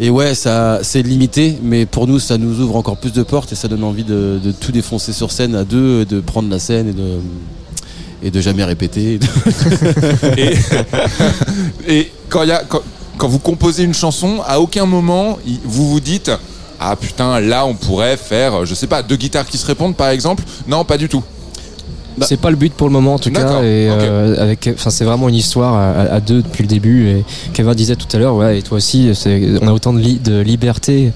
Et ouais, ça, c'est limité, mais pour nous, ça nous ouvre encore plus de portes et ça donne envie de, tout défoncer sur scène à deux, de prendre la scène et de et jamais répéter. et, et quand, quand, vous composez une chanson, à aucun moment vous vous dites Ah putain, là on pourrait faire, je sais pas, deux guitares qui se répondent par exemple Non, pas du tout. C'est pas le but pour le moment en tout cas, et euh, avec, enfin c'est vraiment une histoire à, à deux depuis le début. Et Kevin disait tout à l'heure, ouais, et toi aussi, on a autant de, li- de liberté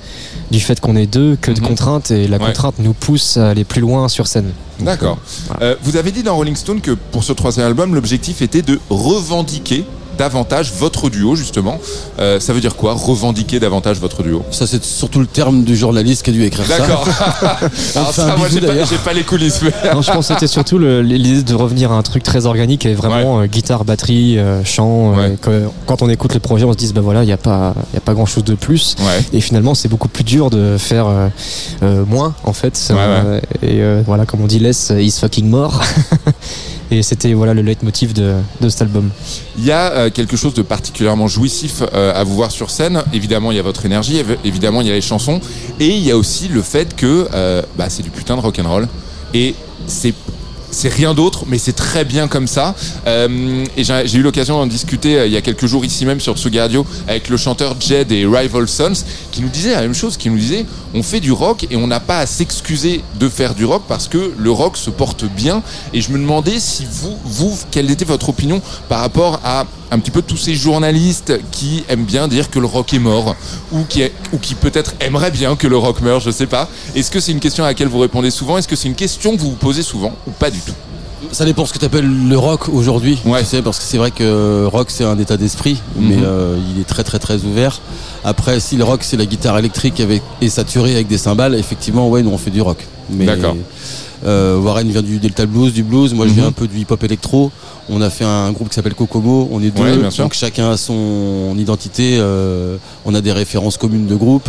du fait qu'on est deux que de Mhm. contraintes, et la Ouais. contrainte nous pousse à aller plus loin sur scène. D'accord. voilà. Euh, vous avez dit dans Rolling Stone que pour ce troisième album, l'objectif était de revendiquer davantage votre duo justement. Euh, ça veut dire quoi Revendiquer davantage votre duo? Ça, c'est surtout le terme du journaliste qui a dû écrire ça. D'accord. Alors ça, moi j'ai pas, d'ailleurs. j'ai pas les coulisses. mais- Non, je pense que c'était surtout le- l'idée de revenir à un truc très organique et vraiment euh, guitare, batterie, euh, chant. euh, Ouais. quand on écoute le projet, on se dit bah voilà, il n'y a pas, il y a pas grand chose de plus. Ouais. Et finalement, c'est beaucoup plus dur de faire euh, euh, moins en fait. Ouais, Euh, Et euh, voilà, comme on dit, less is fucking more. et c'était voilà le leitmotiv de, de cet album. Il y a euh, quelque chose de particulièrement jouissif euh, à vous voir sur scène. Évidemment, il y a votre énergie, évi- évidemment, il y a les chansons, et il y a aussi le fait que euh, bah, c'est du putain de rock'n'roll. Et c'est c'est rien d'autre, mais c'est très bien comme ça. Et j'ai eu l'occasion d'en discuter il y a quelques jours ici même sur Tsugi Radio avec le chanteur Jed et Rival Sons, qui nous disait la même chose, qui nous disait on fait du rock et on n'a pas à s'excuser de faire du rock parce que le rock se porte bien. Et je me demandais si vous, vous, quelle était votre opinion par rapport à un petit peu tous ces journalistes qui aiment bien dire que le rock est mort ou qui, ou qui peut-être aimeraient bien que le rock meure, je sais pas. Est-ce que c'est une question à laquelle vous répondez souvent? Est-ce que c'est une question que vous vous posez souvent ou pas du tout? Ça dépend ce que tu appelles le rock aujourd'hui, tu sais, parce que c'est vrai que rock c'est un état d'esprit, mais Mhm. euh, il est très très très ouvert. Après, si le rock c'est la guitare électrique avec, et saturée avec des cymbales, effectivement, ouais, nous on fait du rock. D'accord. euh, Warren vient du Delta Blues, du blues, moi je viens Mhm. un peu du hip-hop électro. On a fait un groupe qui s'appelle Kokomo, on est deux, Ouais, donc chacun a son identité, euh, on a des références communes de groupe.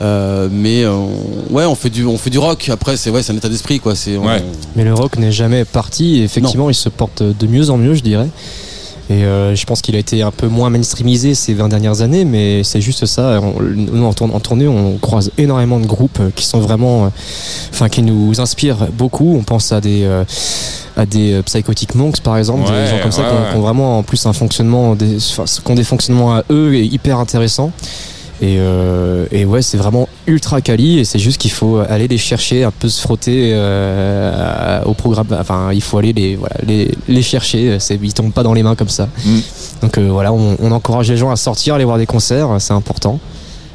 Euh, mais euh, ouais, on fait du, on fait du rock. Après, c'est ouais, c'est un état d'esprit, quoi. C'est on- Mais le rock n'est jamais parti. Et effectivement, il se porte de mieux en mieux, je dirais. Et euh, je pense qu'il a été un peu moins mainstreamisé ces 20 dernières années, mais c'est juste ça. On- nous, en, tournée, on croise énormément de groupes euh, qui sont vraiment. euh, Enfin, qui nous inspirent beaucoup. On pense à des. euh, à des Psychotic Monks par exemple, Ouais, des gens comme ça ouais, qui, ont, ouais. qui ont vraiment en plus un fonctionnement, des, enfin, qui ont des fonctionnements à eux et hyper intéressants. Et, euh, et ouais, c'est vraiment ultra quali et c'est juste qu'il faut aller les chercher, un peu se frotter euh, au programme. Enfin, il faut aller les, voilà, les, les chercher. C'est, ils tombent pas dans les mains comme ça. Mm. Donc euh, voilà, on, on encourage les gens à sortir, aller voir des concerts, c'est important.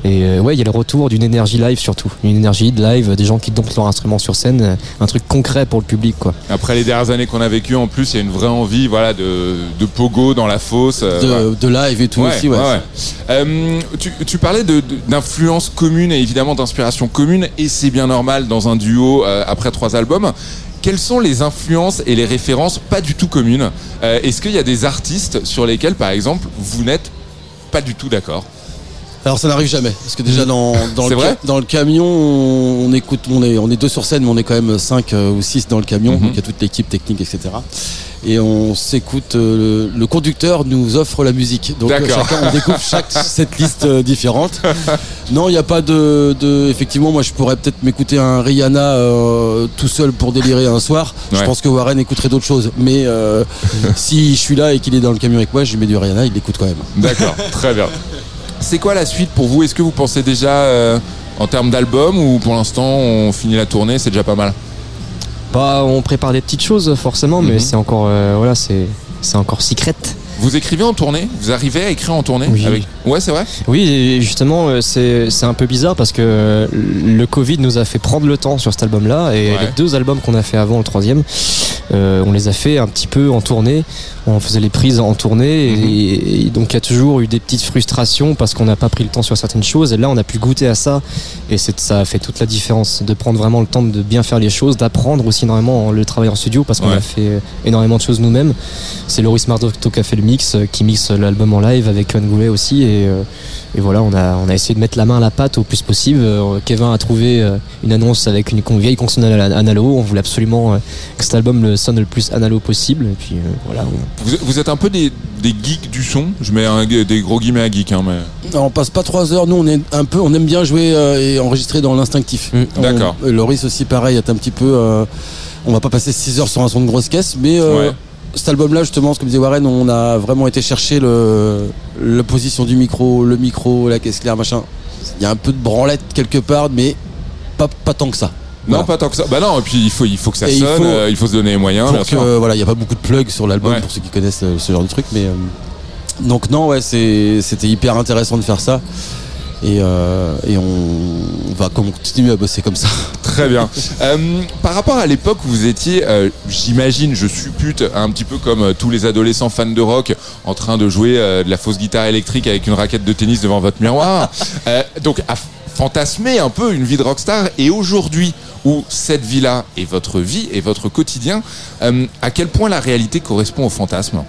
Et euh, ouais, il y a le retour d'une énergie live surtout, une énergie de live, des gens qui domptent leur instrument sur scène, un truc concret pour le public quoi. Après les dernières années qu'on a vécues, en plus, il y a une vraie envie voilà, de, de pogo dans la fosse. euh, de, live et tout Ouais, aussi, ouais. Euh, tu, tu parlais d'influence commune et évidemment d'inspiration commune, et c'est bien normal dans un duo euh, après trois albums. quelles sont les influences et les références pas du tout communes? Euh, Est-ce qu'il y a des artistes sur lesquels, par exemple, vous n'êtes pas du tout d'accord? Alors ça n'arrive jamais parce que déjà dans, le, vrai dans le camion on, écoute on est on est deux sur scène mais on est quand même cinq euh, ou six dans le camion Mhm. donc il y a toute l'équipe technique etc et on s'écoute euh, le, le conducteur nous offre la musique. Donc euh, chacun on découvre chaque cette liste différente. Non il n'y a pas de, de effectivement moi je pourrais peut-être m'écouter un Rihanna euh, tout seul pour délirer un soir. Je pense que Warren écouterait d'autres choses. Mais euh, si je suis là et qu'il est dans le camion avec moi je lui mets du Rihanna il l'écoute quand même. D'accord, très bien. C'est quoi la suite pour vous? Est-ce que vous pensez déjà euh, en termes d'album ou pour l'instant on finit la tournée, c'est déjà pas mal? Bah, on prépare des petites choses forcément, mais Mhm. c'est encore, euh, voilà, c'est encore secret. Vous écrivez en tournée? Vous arrivez à écrire en tournée Oui. avec... Ouais, c'est vrai? Oui, justement, euh, c'est, un peu bizarre parce que euh, le Covid nous a fait prendre le temps sur cet album-là et Ouais. les deux albums qu'on a fait avant, le troisième, euh, on les a fait un petit peu en tournée. On faisait les prises en tournée et, Mhm. et donc il y a toujours eu des petites frustrations parce qu'on n'a pas pris le temps sur certaines choses. Et là, on a pu goûter à ça et ça a fait toute la différence de prendre vraiment le temps de bien faire les choses, d'apprendre aussi énormément le travail en studio parce qu'on Ouais. a fait énormément de choses nous-mêmes. C'est Loris Mardotto qui a fait le mix, euh, qui mixe l'album en live avec Goulet aussi et, euh, et voilà, on a, on a essayé de mettre la main à la pâte au plus possible. Euh, Kevin a trouvé une annonce avec une vieille console ana- analo. On voulait absolument que cet album le sonne le plus analo possible. Et puis voilà. on- vous, vous êtes un peu des, des geeks du son Je mets un- des gros guillemets à geek, hein, mais... Non, on passe pas trois heures. Nous, on est un peu, on aime bien jouer et enregistrer dans l'instinctif. On- D'accord. Loris aussi, pareil, est un petit peu. euh, on va pas passer six heures sur un son de grosse caisse, mais euh, Ouais. Cet album-là, justement, comme disait Warren, on a vraiment été chercher le, la position du micro, le micro, la caisse claire, machin. Il y a un peu de branlette quelque part, mais pas, pas tant que ça. Non, Voilà. pas tant que ça. Bah non, et puis il faut, il faut que ça Et il sonne, faut- euh, il faut se donner les moyens, bien que, sûr. euh, voilà, il n'y a pas beaucoup de plugs sur l'album Ouais. pour ceux qui connaissent euh, ce genre de truc, mais euh, donc non, ouais, c'est- c'était hyper intéressant de faire ça. Et, euh, et on va continuer à bosser comme ça. Très bien. Euh, par rapport à l'époque où vous étiez, euh, j'imagine, je suppute, un petit peu comme euh, tous les adolescents fans de rock, en train de jouer euh, de la fausse guitare électrique avec une raquette de tennis devant votre miroir. Euh, donc, à fantasmer un peu une vie de rockstar. Et aujourd'hui, où cette vie-là est votre vie et votre quotidien, euh, à quel point la réalité correspond au fantasme?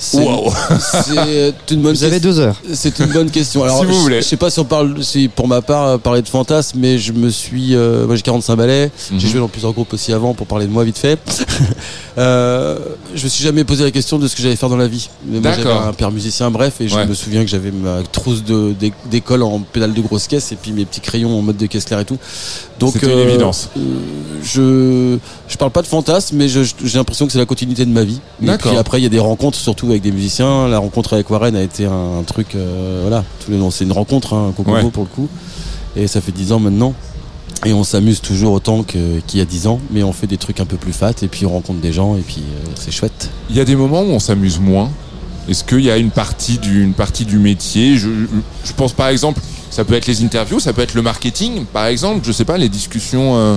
C'est Wow. c'est une bonne Vous avez deux heures. C'est une bonne question. Alors, Si vous je- voulez. Je sais pas si on parle, si pour ma part, euh, parler de fantasme, mais je me suis. euh, moi, j'ai 45 ballets. Mhm. J'ai joué dans plusieurs groupes aussi avant pour parler de moi vite fait. euh, je me suis jamais posé la question de ce que j'allais faire dans la vie. Mais moi, j'avais D'accord. un père musicien, bref, et je Ouais. me souviens que j'avais ma trousse de- d'é- d'école en pédale de grosse caisse et puis mes petits crayons en mode de caisse claire et tout. Donc, C'était une évidence. euh, je je parle pas de fantasme, mais je- j'ai l'impression que c'est la continuité de ma vie. Et D'accord. puis après, il y a des rencontres, surtout avec des musiciens. La rencontre avec Warren a été un, truc, euh, voilà, tous les noms, c'est une rencontre, hein, un Ouais. pour le coup. Et ça fait 10 ans maintenant. Et on s'amuse toujours autant qu'il y a 10 ans, mais on fait des trucs un peu plus fat, et puis on rencontre des gens, et puis euh, c'est chouette. Il y a des moments où on s'amuse moins. Est-ce qu'il y a une partie du, une partie du métier? Je, je pense par exemple, ça peut être les interviews, ça peut être le marketing, par exemple, je sais pas, les discussions. euh,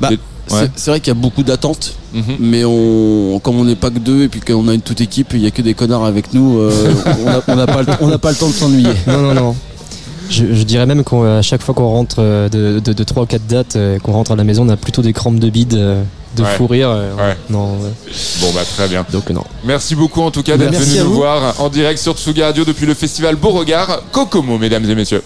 Bah, ouais. c'est vrai qu'il y a beaucoup d'attentes, Mhm. mais on, comme on n'est pas que deux, et puis qu'on a une toute équipe, il y a que des connards avec nous, euh, on n'a pas, le- on n'a pas le temps de s'ennuyer. Non, non, non. Je, je dirais même qu'à chaque fois qu'on rentre euh, de, de, de 3 ou 4 dates, euh, qu'on rentre à la maison, on a plutôt des crampes de bide, de Ouais. fou rire. Ouais. Non, ouais. Bon bah très bien. donc non. Merci beaucoup en tout cas d'être Merci venu nous vous. voir en direct sur Tsugi Radio depuis le festival Beauregard Kokomo, mesdames et messieurs.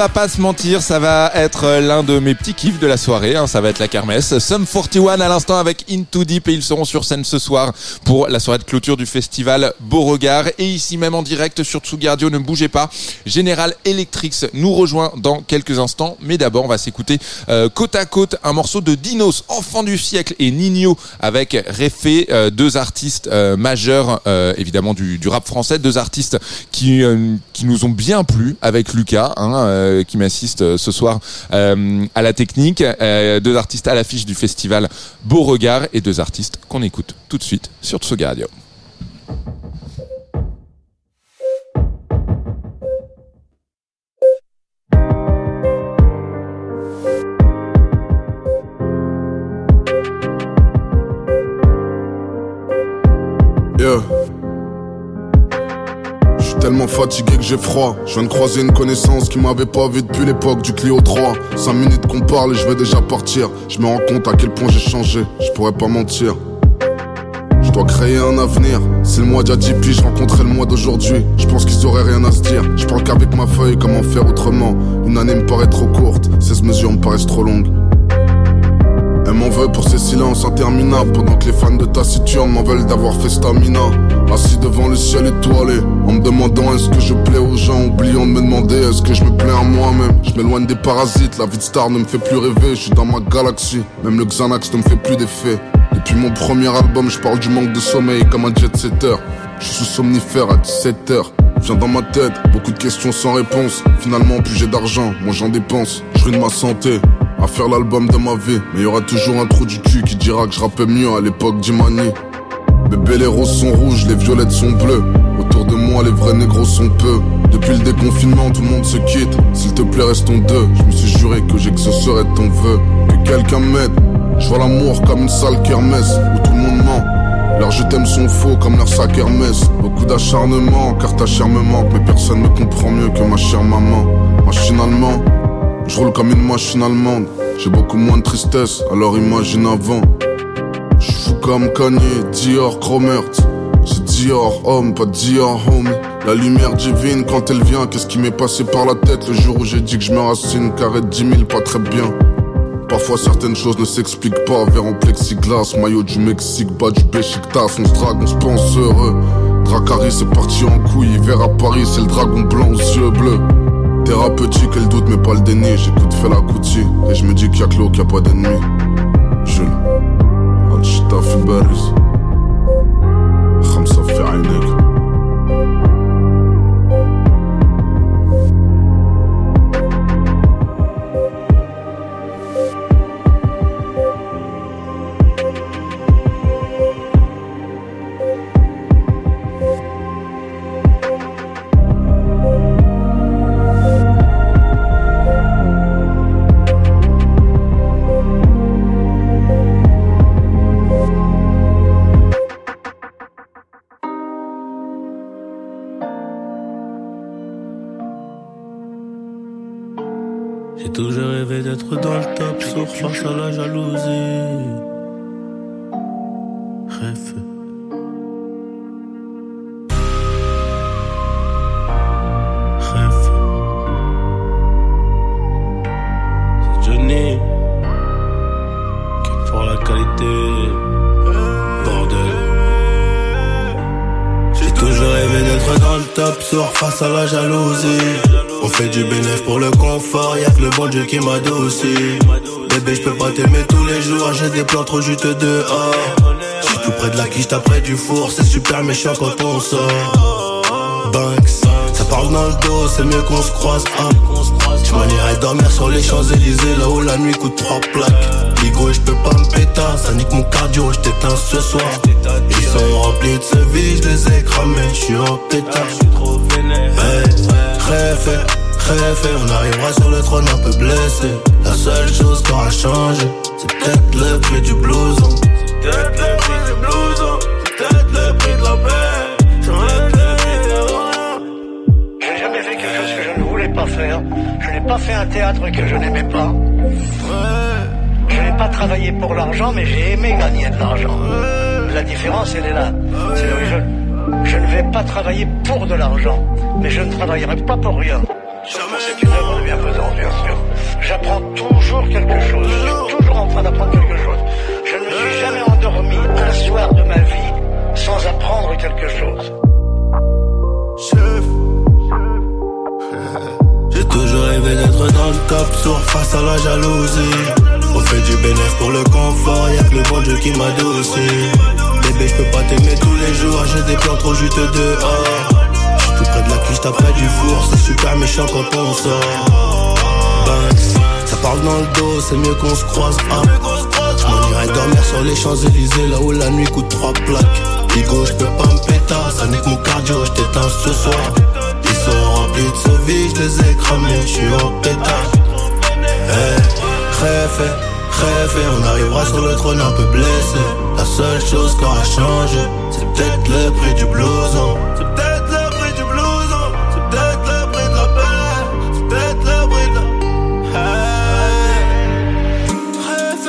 Va pas se mentir, ça va être l'un de mes petits kiffs de la soirée, hein, ça va être la kermesse. Sum 41 à l'instant avec Into Deep et ils seront sur scène ce soir pour la soirée de clôture du festival Beauregard. Et ici même en direct sur Tsugi Radio, ne bougez pas, General Electrics nous rejoint dans quelques instants. Mais d'abord, on va s'écouter euh, côte à côte un morceau de Dinos, Enfant du siècle et Nino avec Réfé, euh, deux artistes euh, majeurs euh, évidemment du, du rap français, deux artistes qui, euh, qui nous ont bien plu avec Lucas, hein, euh, qui m'assiste euh, ce soir euh, à la technique, deux artistes à l'affiche du festival Beauregard et deux artistes qu'on écoute tout de suite sur Tsugi Radio. Tellement fatigué que j'ai froid. Je viens de croiser une connaissance qui m'avait pas vu depuis l'époque du Clio 3. 5 minutes qu'on parle et je vais déjà partir. Je me rends compte à quel point j'ai changé. Je pourrais pas mentir. Je dois créer un avenir. C'est le mois d'il y a 10 piges, je rencontrais le mois d'aujourd'hui. Je pense qu'ils auraient rien à se dire. Je parle qu'avec ma feuille, comment faire autrement? Une année me paraît trop courte, 16 mesures me paraissent trop longues. Elle m'en veut pour ces silences interminables Pendant que les fans de Taciturne m'en veulent d'avoir fait stamina. Assis devant le ciel étoilé En me demandant est-ce que je plais aux gens Oubliant de me demander est-ce que je me plais à moi-même. Je m'éloigne des parasites, la vie de star ne me fait plus rêver Je suis dans ma galaxie, même le Xanax ne me fait plus d'effet. Depuis mon premier album je parle du manque de sommeil comme un jet setter. Je suis sous somnifère à 17h Viens dans ma tête, beaucoup de questions sans réponse. Finalement plus j'ai d'argent, moi j'en dépense. Je ruine ma santé à faire l'album de ma vie. Mais y aura toujours un trou du cul qui dira que je rappais mieux à l'époque d'Imani. Bébé, les roses sont rouges, les violettes sont bleues. Autour de moi, les vrais négros sont peu. Depuis le déconfinement, tout le monde se quitte. S'il te plaît, restons deux. Je me suis juré que j'exaucerais ton vœu. Que quelqu'un m'aide. Je vois l'amour comme une salle kermesse où tout le monde ment. Leurs je t'aime sont faux comme leur sac Hermès. Beaucoup d'acharnement, car ta chair me manque. Mais personne ne comprend mieux que ma chère maman. Machinalement, je roule comme une machine allemande. J'ai beaucoup moins de tristesse, alors imagine avant. Je fou comme Kanye, Dior, Chromert. C'est Dior, homme, pas Dior, homie. La lumière divine, quand elle vient, qu'est-ce qui m'est passé par la tête? Le jour où j'ai dit que je me racine, carré de 10 000, pas très bien. Parfois certaines choses ne s'expliquent pas, verre en plexiglas, maillot du Mexique, bas du Beşiktaş, on se drague, on se pense heureux. Dracari c'est parti en couille, hiver à Paris, c'est le dragon blanc aux yeux bleus. Thérapeutique, elle doute mais pas le déni, j'écoute Fela Kuti, et je me dis qu'il y a que l'eau, qu'il n'y a pas d'ennemi. Jules. هادشتا في باريس خمسة في عينيك four, c'est super méchant quand on sort. Banks, ça parle dans le dos, c'est mieux qu'on se croise. Hein. Tu m'en dormir sur les Champs-Élysées, là où la nuit coûte trois plaques. Ligo, je peux pas me péter, ça nique mon cardio, je t'éteins ce soir. Ils sont remplis de ce vie, je les ai cramés, je suis en pétard. Hey, rêve, rêve, on arrivera sur le trône un peu blessé. La seule chose qui aura changé, c'est peut-être le prix du blouson. C'est peut-être le prix du blouson, un théâtre que je n'aimais pas. Je n'ai pas travaillé pour l'argent, mais j'ai aimé gagner de l'argent. La différence, elle est là. Je, ne vais pas travailler pour de l'argent, mais je ne travaillerai pas pour rien. Bien sûr. J'apprends toujours quelque chose. Je suis toujours en train d'apprendre quelque chose. Je ne me suis jamais endormi un soir de ma vie sans apprendre quelque chose. Toujours rêvé d'être dans le top, sourd face à la jalousie. On fait du bénéf pour le confort, y'a que le bon Dieu qui m'adoucit. Bébé, je peux pas t'aimer tous les jours, j'ai des plans trop juteux dehors. J'suis tout près de la cuisse, près du four, c'est super méchant quand on sort. Banks, ça parle dans le dos, c'est mieux qu'on se croise. Hein. J'm'en irais dormir sur les Champs-Élysées, là où la nuit coûte trois plaques. Ligo, j'peux pas me péter, ça nique mon cardio, j't'éteins ce soir. Sont remplis de ce vie, je les ai cramés, je suis en pétard. Hey, rêve, rêve, on arrivera sur le trône un peu blessé. La seule chose qui aura changé, c'est peut-être le prix du blouson. C'est peut-être le prix du blouson, c'est peut-être le prix de la paix, c'est peut-être le prix de la. Hey. Rêve,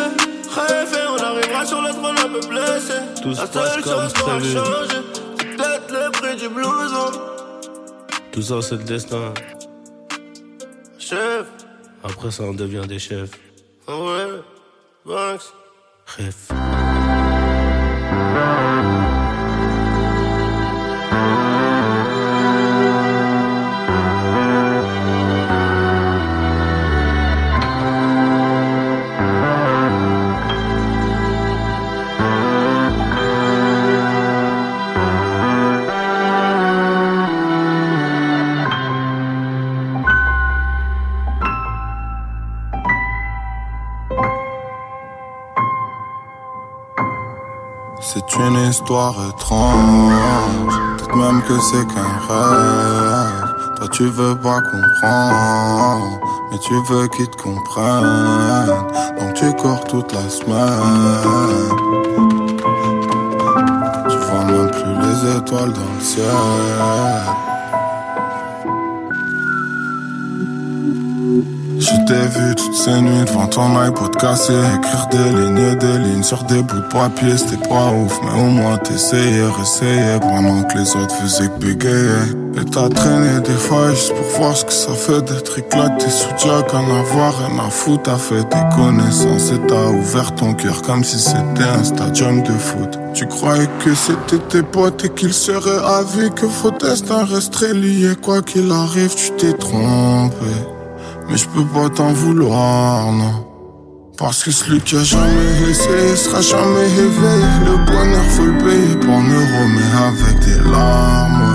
rêve, on arrivera sur le trône un peu blessé. Tout se La passe seule comme prévu. Tout ça, c'est le destin. Chef, Après, ça, on devient des chefs. ouais, Banks. Rêve. Tu veux pas comprendre, mais tu veux qu'ils te comprennent. Donc tu cours toute la semaine. Tu vois même plus les étoiles dans le ciel. Je t'ai vu toutes ces nuits devant ton iPod cassé Écrire des lignes et des lignes sur des bouts de papier C'était pas ouf mais au moins t'essayais, réessayais Pendant que les autres faisaient que Et t'as traîné des fois juste pour voir ce que ça fait D'être éclaté sous Jack, en avoir rien à foutre T'as fait des connaissances et t'as ouvert ton cœur Comme si c'était un stadium de foot Tu croyais que c'était tes potes et qu'ils seraient avis Que vos destins resteraient liés Quoi qu'il arrive tu t'es trompé mais je peux pas t'en vouloir, non. Parce que celui qui a jamais essayé sera jamais éveillé. Le bonheur faut le payer pour en euros, mais avec des larmes,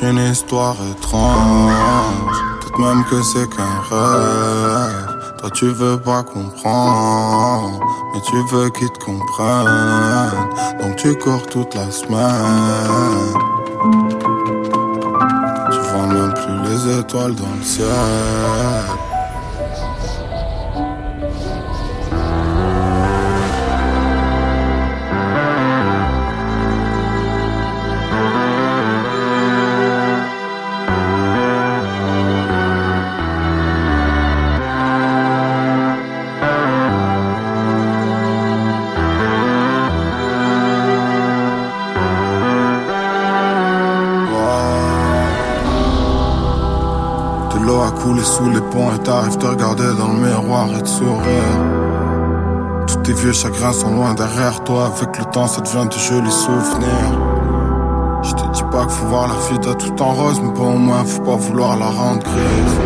C'est une histoire étrange. Peut-être même que c'est qu'un rêve. Toi tu veux pas comprendre, mais tu veux qu'ils te comprennent. Donc tu cours toute la semaine. Tu vois même plus les étoiles dans le ciel. Sous les ponts et t'arrives te regarder dans le miroir et te sourire. Tous tes vieux chagrins sont loin derrière toi. Avec le temps, ça devient de jolis souvenirs. Je te dis pas qu'il faut voir la vie t'as tout en rose, mais bon, au moins, faut pas vouloir la rendre grise.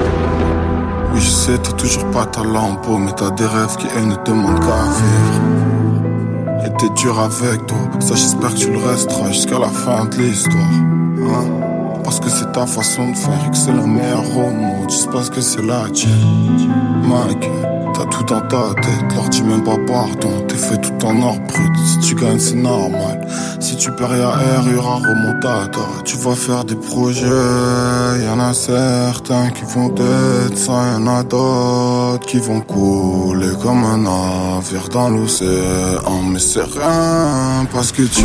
Oui, je sais, t'as toujours pas ta lampe, mais t'as des rêves qui, eux, ne demandent qu'à vivre. Et t'es dur avec toi, ça j'espère que tu le resteras jusqu'à la fin de l'histoire. Hein? Parce que c'est ta façon de faire et que c'est la meilleure au monde. Je sais pas ce que c'est la tienne. Ma gueule, tout dans ta tête. Leur dis même pas pardon. T'es fait tout en or brut. Si tu gagnes, c'est normal. Si tu perds à air, y'aura remontada. Tu vas faire des projets. Y'en a certains qui vont être ça. Y'en a d'autres qui vont couler comme un navire dans l'océan. Mais c'est rien parce que tu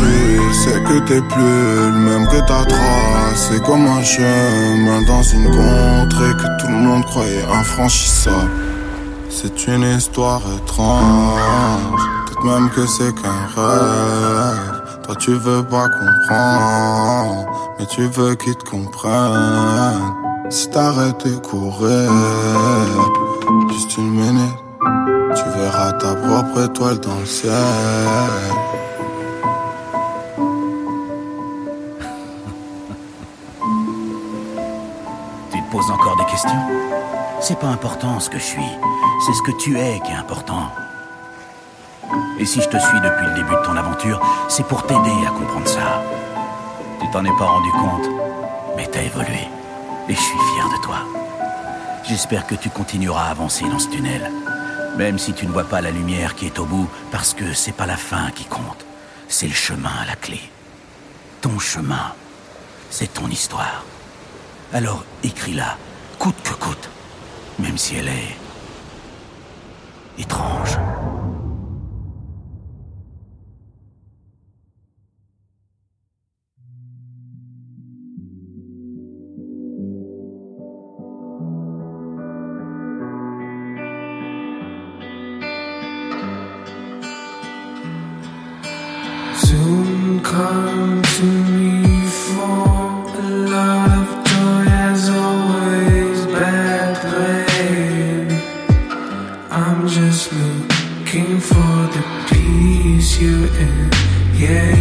sais que t'es plus le même que ta trace. C'est comme un chemin dans une contrée que tout le monde croyait infranchissable. C'est une histoire étrange, peut-être même que c'est qu'un rêve. Toi tu veux pas comprendre, mais tu veux qu'ils te comprennent. Si t'arrêtes de courir, juste une minute, tu verras ta propre étoile dans le ciel. Tu te poses encore des questions? C'est pas important ce que je suis, c'est ce que tu es qui est important. Et si je te suis depuis le début de ton aventure, c'est pour t'aider à comprendre ça. Tu t'en es pas rendu compte, mais t'as évolué. Et je suis fier de toi. J'espère que tu continueras à avancer dans ce tunnel. Même si tu ne vois pas la lumière qui est au bout, parce que c'est pas la fin qui compte. C'est le chemin à la clé. Ton chemin, c'est ton histoire. Alors écris-la, coûte que coûte, même si elle est étrange. Yeah,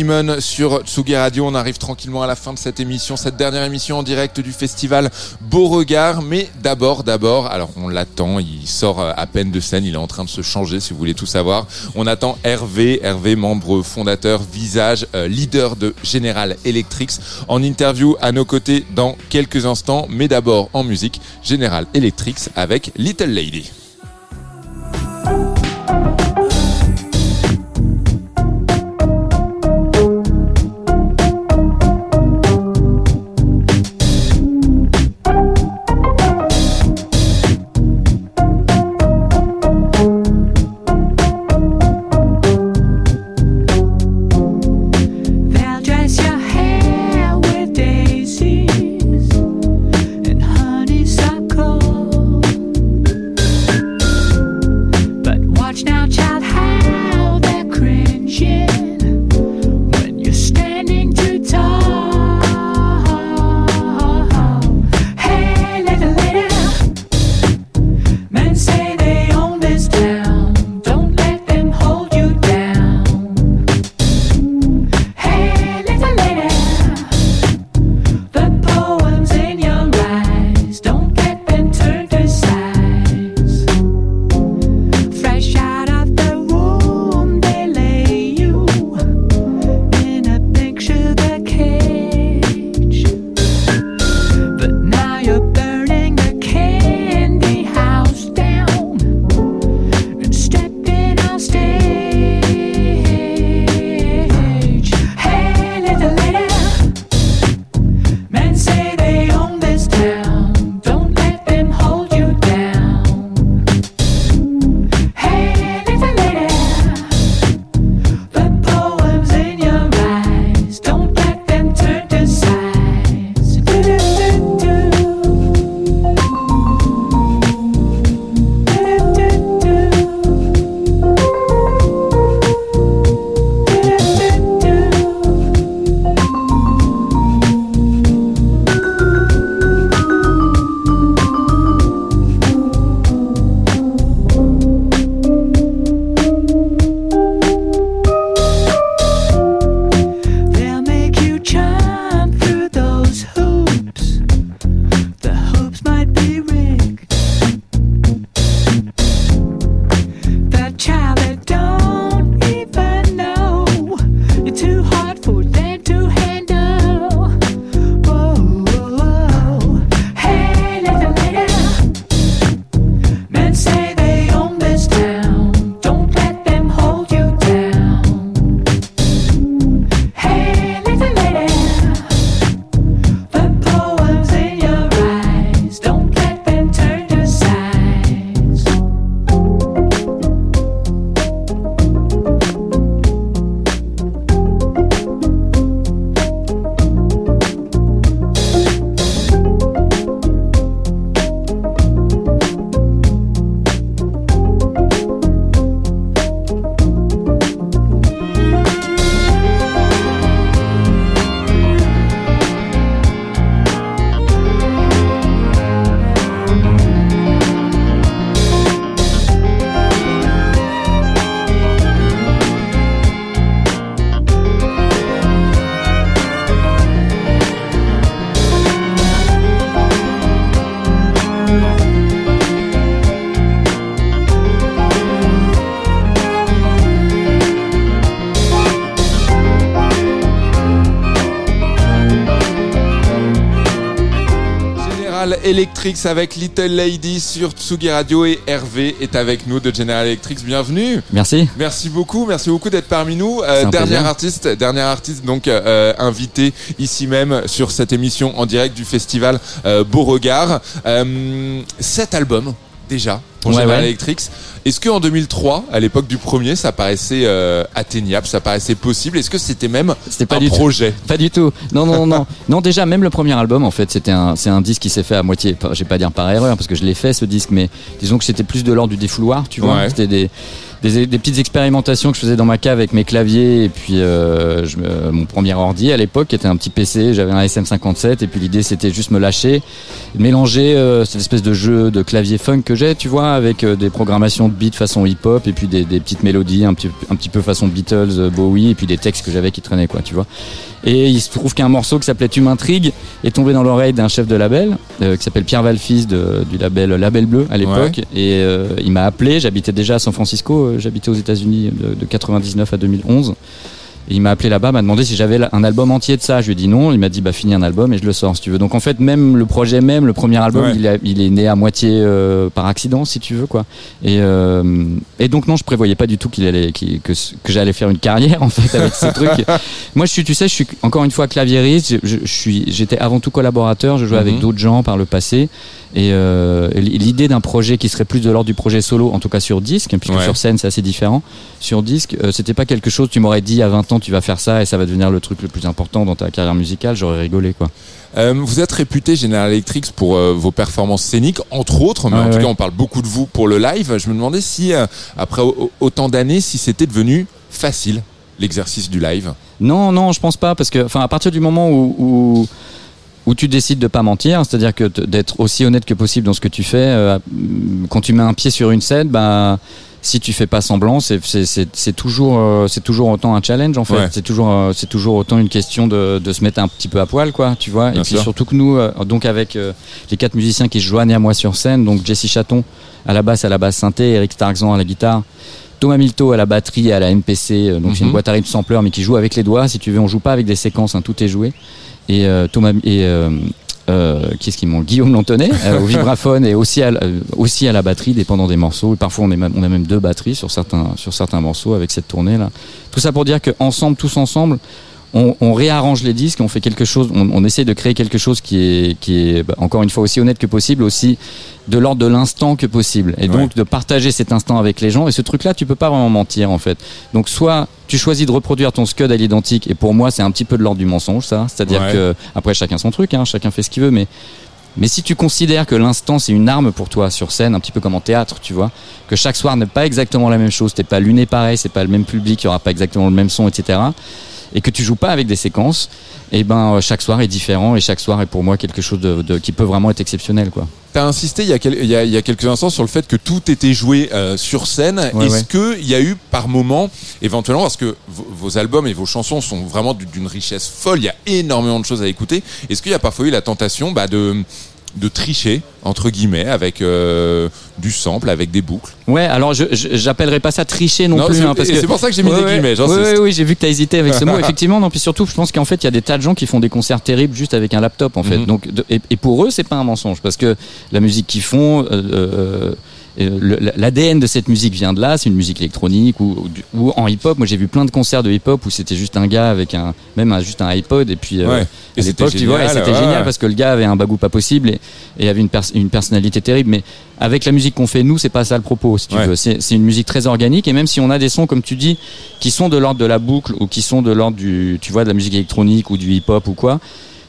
Aimé Simone sur Tsugi Radio. On arrive tranquillement à la fin de cette émission, cette dernière émission en direct du festival Beauregard. Mais d'abord, d'abord, alors on l'attend, il sort à peine de scène, il est en train de se changer si vous voulez tout savoir. On attend Hervé, Hervé, membre fondateur, visage, euh, leader de General Electric, en interview à nos côtés dans quelques instants. Mais d'abord en musique, General Electric avec Little Lady. Avec Little Lady sur Tsugi Radio et Hervé est avec nous de General Electric. Bienvenue. Merci. Merci beaucoup, merci beaucoup d'être parmi nous. Euh, dernier artiste, dernier artiste donc euh, invité ici même sur cette émission en direct du festival euh, Beauregard. Euh, cet album déjà pour Ouais, General ouais. Electric. Est-ce qu'en 2003, à l'époque du premier, ça paraissait euh, atteignable, ça paraissait possible? Est-ce que c'était même pas un du tout. projet? Pas du tout. Non, non, non. non, déjà, même le premier album, en fait, c'était un, c'est un disque qui s'est fait à moitié, je vais pas dire par erreur, parce que je l'ai fait, ce disque, mais disons que c'était plus de l'ordre du défouloir, tu vois. Ouais. C'était des, des, des petites expérimentations que je faisais dans ma cave avec mes claviers, et puis euh, je, mon premier ordi à l'époque était un petit PC, j'avais un SM57, et puis l'idée c'était juste me lâcher, mélanger euh, cette espèce de jeu de clavier funk que j'ai, tu vois, avec euh, des programmations de beats façon hip-hop, et puis des, des petites mélodies un petit, un petit peu façon Beatles, euh, Bowie, et puis des textes que j'avais qui traînaient, quoi, tu vois. Et il se trouve qu'un morceau qui s'appelait Tu m'intrigues est tombé dans l'oreille d'un chef de label euh, qui s'appelle Pierre Valfils de- du label Label Bleu à l'époque. Et euh, il m'a appelé, j'habitais déjà à San Francisco, euh, j'habitais aux États-Unis de, de 99 à 2011. Et il m'a appelé là-bas, m'a demandé si j'avais un album entier de ça. Je lui ai dit non. Il m'a dit bah finis un album et je le sors si tu veux. Donc en fait même le projet même, le premier album, Ouais. il, a- il est né à moitié euh, par accident si tu veux quoi. Et, euh, et donc non, je prévoyais pas du tout qu'il allait que, j'allais faire une carrière en fait avec ce truc. Moi je suis, tu sais, je suis encore une fois claviériste. Je, je- je suis, j'étais avant tout collaborateur. Je jouais avec Mhm. d'autres gens par le passé. Et euh, l'idée d'un projet qui serait plus de l'ordre du projet solo, en tout cas sur disque, puisque Ouais. sur scène c'est assez différent. Sur disque, euh, c'était pas quelque chose. Tu m'aurais dit à 20 ans tu vas faire ça et ça va devenir le truc le plus important dans ta carrière musicale. J'aurais rigolé quoi. Euh, vous êtes réputé General Electric pour euh, vos performances scéniques, entre autres, mais Ouais, en tout ouais. cas on parle beaucoup de vous pour le live. Je me demandais si, euh, après au- autant d'années, si c'était devenu facile l'exercice du live. Non, non, je pense pas, parce que, enfin, à partir du moment où, où, où tu décides de pas mentir, c'est-à-dire que d'être aussi honnête que possible dans ce que tu fais, euh, quand tu mets un pied sur une scène, bah, si tu fais pas semblant, c'est toujours euh, c'est toujours autant un challenge en fait. Ouais. C'est toujours euh, c'est toujours autant une question de, de se mettre un petit peu à poil quoi, tu vois. Bien Et puis sûr. surtout que nous, donc avec les quatre musiciens qui se joignent à moi sur scène, donc Jesse Chaton à la basse, à la basse synthé, Eric Starkzan à la guitare. Thomas Milto à la batterie à la MPC, donc c'est une Mhm. boîte à rythme sampler mais qui joue avec les doigts. Si tu veux, on joue pas avec des séquences, hein, tout est joué. Et euh, Thomas et euh, euh, qui est-ce qui manque Guillaume Lantonnet au vibraphone et aussi à, la- batterie, dépendant des morceaux. Parfois, on, a même deux batteries sur certains sur certains morceaux avec cette tournée là. Tout ça pour dire que ensemble, tous ensemble. On, on réarrange les disques, on fait quelque chose, on, on essaie de créer quelque chose qui est, qui est bah, encore une fois aussi honnête que possible, aussi de l'ordre de l'instant que possible. Et donc de partager cet instant avec les gens. Et ce truc-là, tu peux pas vraiment mentir en fait. Donc soit tu choisis de reproduire ton scud à l'identique, et pour moi c'est un petit peu de l'ordre du mensonge, ça. C'est-à-dire Ouais. que après chacun son truc, hein, chacun fait ce qu'il veut, mais mais si tu considères que l'instant c'est une arme pour toi sur scène, un petit peu comme en théâtre, tu vois, que chaque soir n'est pas exactement la même chose, t'es pas luné pareil, c'est pas le même public, il y aura pas exactement le même son, etc. Et que tu joues pas avec des séquences, et ben euh, chaque soir est différent et chaque soir est pour moi quelque chose de, de- qui peut vraiment être exceptionnel, quoi. T'as insisté il y, a quel- il, y a, il y a quelques instants sur le fait que tout était joué euh, sur scène. Ouais, Est-ce ouais. que il y a eu par moment, éventuellement, parce que vos, albums et vos chansons sont vraiment du- d'une richesse folle, il y a énormément de choses à écouter. Est-ce qu'il y a parfois eu la tentation bah, de de tricher entre guillemets avec euh, du sample, avec des boucles Ouais, alors je je- j'appellerais pas ça tricher non, Non, plus, c'est- hein, parce et que c'est pour ça que j'ai mis Ouais, des guillemets, Ouais, ouais, oui, j'ai vu que t'as hésité avec ce mot. Effectivement, non. Puis surtout, je pense qu'en fait, il y a des tas de gens qui font des concerts terribles juste avec un laptop, en fait. Mhm. Donc, de- et, et pour eux, c'est pas un mensonge, parce que la musique qu'ils font. euh, euh, l'ADN de cette musique vient de là, c'est une musique électronique ou, ou du- ou en hip-hop. Moi, j'ai vu plein de concerts de hip-hop où c'était juste un gars avec un, même un- juste un iPod et puis euh. Et à l'époque, tu vois, c'était ouais. génial parce que le gars avait un bagou pas possible et, et avait une, pers- une personnalité terrible. Mais avec la musique qu'on fait nous, c'est pas ça le propos. Si tu Ouais. veux, c'est c'est une musique très organique et même si on a des sons comme tu dis qui sont de l'ordre de la boucle ou qui sont de l'ordre du, tu vois, de la musique électronique ou du hip-hop ou quoi.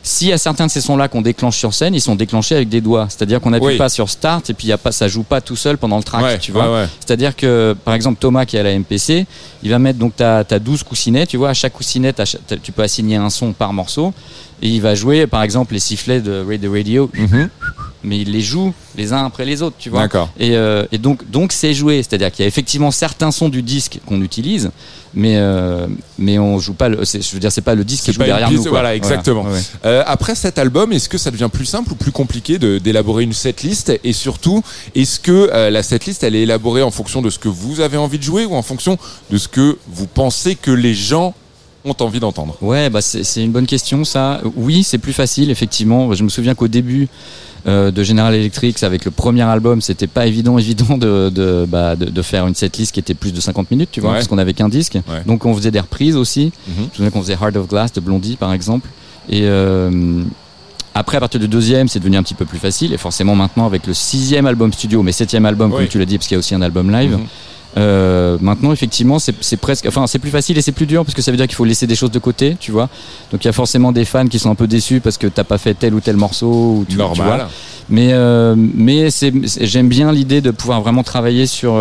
S'il y a certains de ces sons-là qu'on déclenche sur scène, ils sont déclenchés avec des doigts. C'est-à-dire qu'on n'appuie Oui. pas sur start et puis il y a pas, ça joue pas tout seul pendant le track, Ouais, tu vois. ouais, ouais. C'est-à-dire que, par exemple, Thomas qui est à la MPC, il va mettre donc t'as as 12 coussinets, tu vois, à chaque coussinet, tu peux assigner un son par morceau et il va jouer, par exemple, les sifflets de Radio, mais il les joue les uns après les autres, tu vois. D'accord. Et, euh, et donc, donc c'est joué, c'est-à-dire qu'il y a effectivement certains sons du disque qu'on utilise, mais euh, mais on joue pas. Le, c'est- je veux dire, c'est pas le disque qui joue derrière piste, nous. quoi. Voilà, exactement. Ouais, ouais. Euh, après cet album, est-ce que ça devient plus simple ou plus compliqué de- d'élaborer une setlist? Et surtout, est-ce que euh, la setlist, elle est élaborée en fonction de ce que vous avez envie de jouer ou en fonction de ce que vous pensez que les gens ont envie d'entendre? Ouais, bah c'est c'est une bonne question ça. Oui, c'est plus facile effectivement. Je me souviens qu'au début euh, de General Electric, avec le premier album, c'était pas évident, évident de de, bah, de de faire une setlist qui était plus de 50 minutes, tu vois, Ouais. parce qu'on avait qu'un disque. Ouais. Donc on faisait des reprises aussi. Mhm. Je me souviens qu'on faisait Heart of Glass de Blondie par exemple. Et euh, après, à partir du deuxième, c'est devenu un petit peu plus facile. Et forcément, maintenant, avec le sixième album studio, mais septième album, Oui. comme tu l'as dit, parce qu'il y a aussi un album live. Mhm. Euh, maintenant, effectivement, c'est c'est presque, enfin, c'est plus facile et c'est plus dur parce que ça veut dire qu'il faut laisser des choses de côté, tu vois. Donc, il y a forcément des fans qui sont un peu déçus parce que t'as pas fait tel ou tel morceau, ou tu, tu Normal. vois. Mais, euh, mais j'aime bien l'idée de pouvoir vraiment travailler sur,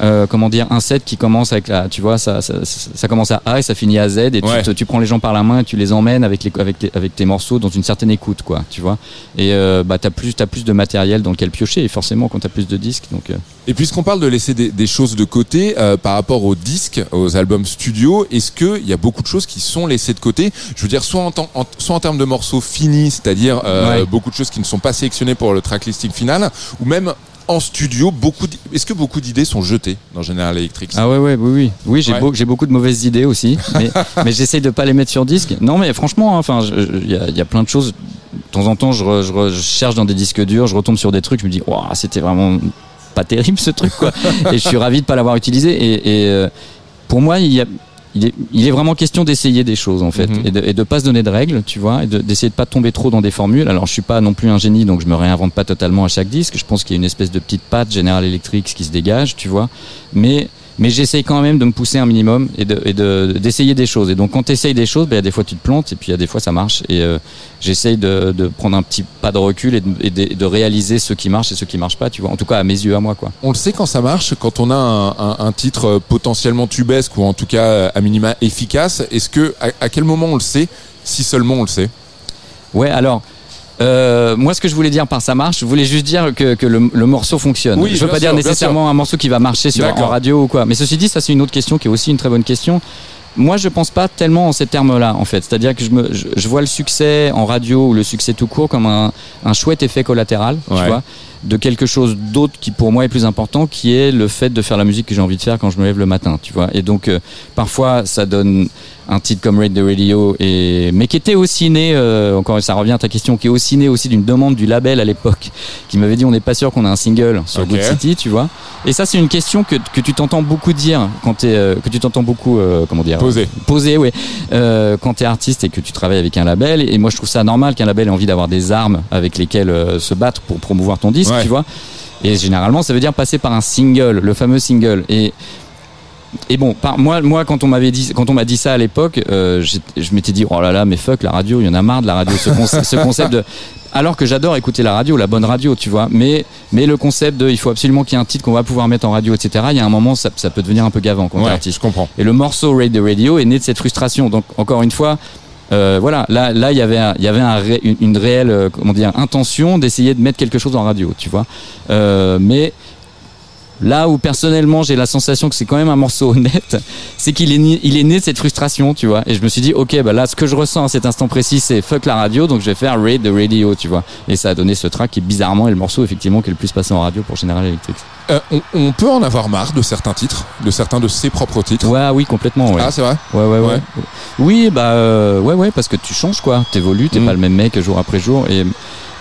euh, comment dire, un set qui commence avec la, tu vois, ça, ça, ça, ça commence à A et ça finit à Z et tu Ouais. te- tu, prends les gens par la main et tu les emmènes avec, les, avec, tes- avec tes morceaux dans une certaine écoute, quoi, tu vois. Et euh, bah, t'as plus, t'as plus de matériel dans lequel piocher et forcément quand t'as plus de disques, donc. euh, Et puisqu'on parle de laisser des, des choses de côté euh, par rapport aux disques, aux albums studio, est-ce qu'il y a beaucoup de choses qui sont laissées de côté? Je veux dire, soit en, soit en termes de morceaux finis, c'est-à-dire Ouais. beaucoup de choses qui ne sont pas sélectionnées pour le tracklisting final, ou même en studio, beaucoup. Est-ce que beaucoup d'idées sont jetées dans General Electric Ah ouais, ouais, oui, oui. Oui, j'ai Ouais. beau- j'ai beaucoup de mauvaises idées aussi, mais, mais j'essaye de pas les mettre sur disque. Non, mais franchement, hein, enfin, il y, a, il y a plein de choses. De temps en temps, je, re- je, re- je cherche dans des disques durs, je retombe sur des trucs, je me dis, Ouah, c'était vraiment pas terrible ce truc, quoi. et je suis ravi de pas l'avoir utilisé. Et, et, euh, pour moi, il y a il est, il est vraiment question d'essayer des choses en fait Mhm. et, de, et de pas se donner de règles, tu vois, et de- d'essayer de pas tomber trop dans des formules. Alors je suis pas non plus un génie, donc je me réinvente pas totalement à chaque disque. Je pense qu'il y a une espèce de petite patte General Electric qui se dégage, tu vois. Mais mais j'essaye quand même de me pousser un minimum et de et de- d'essayer des choses. Et donc quand tu essayes des choses, ben, il y a des fois tu te plantes et puis il y a des fois ça marche. Et euh, j'essaye de, de prendre un petit pas de recul et de, et de- de réaliser ce qui marche et ce qui marche pas, tu vois. En tout cas à mes yeux, à moi, quoi. On le sait quand ça marche, quand on a un, un- un titre euh, potentiellement tubesque ou en tout cas euh, à minima efficace. Est-ce que à, à quel moment on le sait Si seulement on le sait? Ouais, alors. Euh, moi, ce que je voulais dire par ça marche, je voulais juste dire que, que le, le morceau fonctionne. Oui, je veux pas dire sûr, nécessairement un morceau qui va marcher sur en radio ou quoi. Mais ceci dit, ça c'est une autre question qui est aussi une très bonne question. Moi, je pense pas tellement en ces termes-là, en fait. C'est-à-dire que je, me, je, je vois le succès en radio ou le succès tout court comme un, un chouette effet collatéral, Ouais. tu vois, de quelque chose d'autre qui pour moi est plus important, qui est le fait de faire la musique que j'ai envie de faire quand je me lève le matin, tu vois. Et donc, euh, parfois, ça donne un titre comme Raid the Radio, et, mais qui était aussi né, euh, encore ça revient à ta question, qui est aussi né aussi d'une demande du label à l'époque, qui m'avait dit on n'est pas sûr qu'on a un single sur. Good City, tu vois. Et ça, c'est une question que, que tu t'entends beaucoup dire quand t'es, euh, que tu t'entends beaucoup, euh, comment dire, Poser. poser, ouais, euh, quand t'es artiste et que tu travailles avec un label. Et moi, je trouve ça normal qu'un label ait envie d'avoir des armes avec lesquelles euh, se battre pour promouvoir ton disque, Ouais. Tu vois. Et généralement, ça veut dire passer par un single, le fameux single. Et et bon, par, moi, moi, quand on m'avait dit, quand on m'a dit ça à l'époque, euh, je m'étais dit, oh là là, mais fuck la radio, il y en a marre de la radio, ce, conce- ce concept de. Alors que j'adore écouter la radio, la bonne radio, tu vois. Mais, mais le concept de, il faut absolument qu'il y ait un titre qu'on va pouvoir mettre en radio, etc. Il y a un moment, ça, ça peut devenir un peu gavant quand Ouais, artiste. je comprends. Et le morceau Raid the Radio est né de cette frustration. Donc, encore une fois, euh, voilà, là, là, il y avait, il y avait une réelle, euh, comment dire, intention d'essayer de mettre quelque chose en radio, tu vois. Euh, mais Là où personnellement j'ai la sensation que c'est quand même un morceau honnête, c'est qu'il est, né- il est né de cette frustration, tu vois. Et je me suis dit, ok, bah là, ce que je ressens à cet instant précis, c'est fuck la radio, donc je vais faire Raid the Radio, tu vois. Et ça a donné ce track qui bizarrement est le morceau effectivement qui est le plus passé en radio pour General Electric. Euh, on, on peut en avoir marre de certains titres, de certains de ses propres titres. Ouais, oui, complètement, ouais. Ah, c'est vrai Ouais, ouais, ouais. Ouais. Oui, bah, euh, ouais, ouais, parce que tu changes, quoi. T'évolues, t'es Mm. pas le même mec jour après jour. Et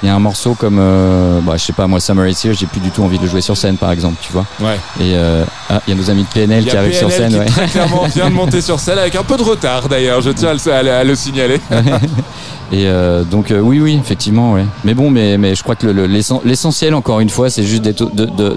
il y a un morceau comme, euh, bah, je sais pas, moi, Summer is Here, j'ai plus du tout envie de le jouer sur scène, par exemple, tu vois. Ouais. Et, euh, ah, il y a nos amis de PNL qui arrivent sur scène, qui ouais. très clairement vient de monter sur scène avec un peu de retard d'ailleurs, je tiens à le- à le signaler. Et euh, donc euh, oui, oui, effectivement, ouais. Mais bon, mais, mais je crois que le- le- l'essen- l'essentiel, encore une fois, c'est juste d'être- de, de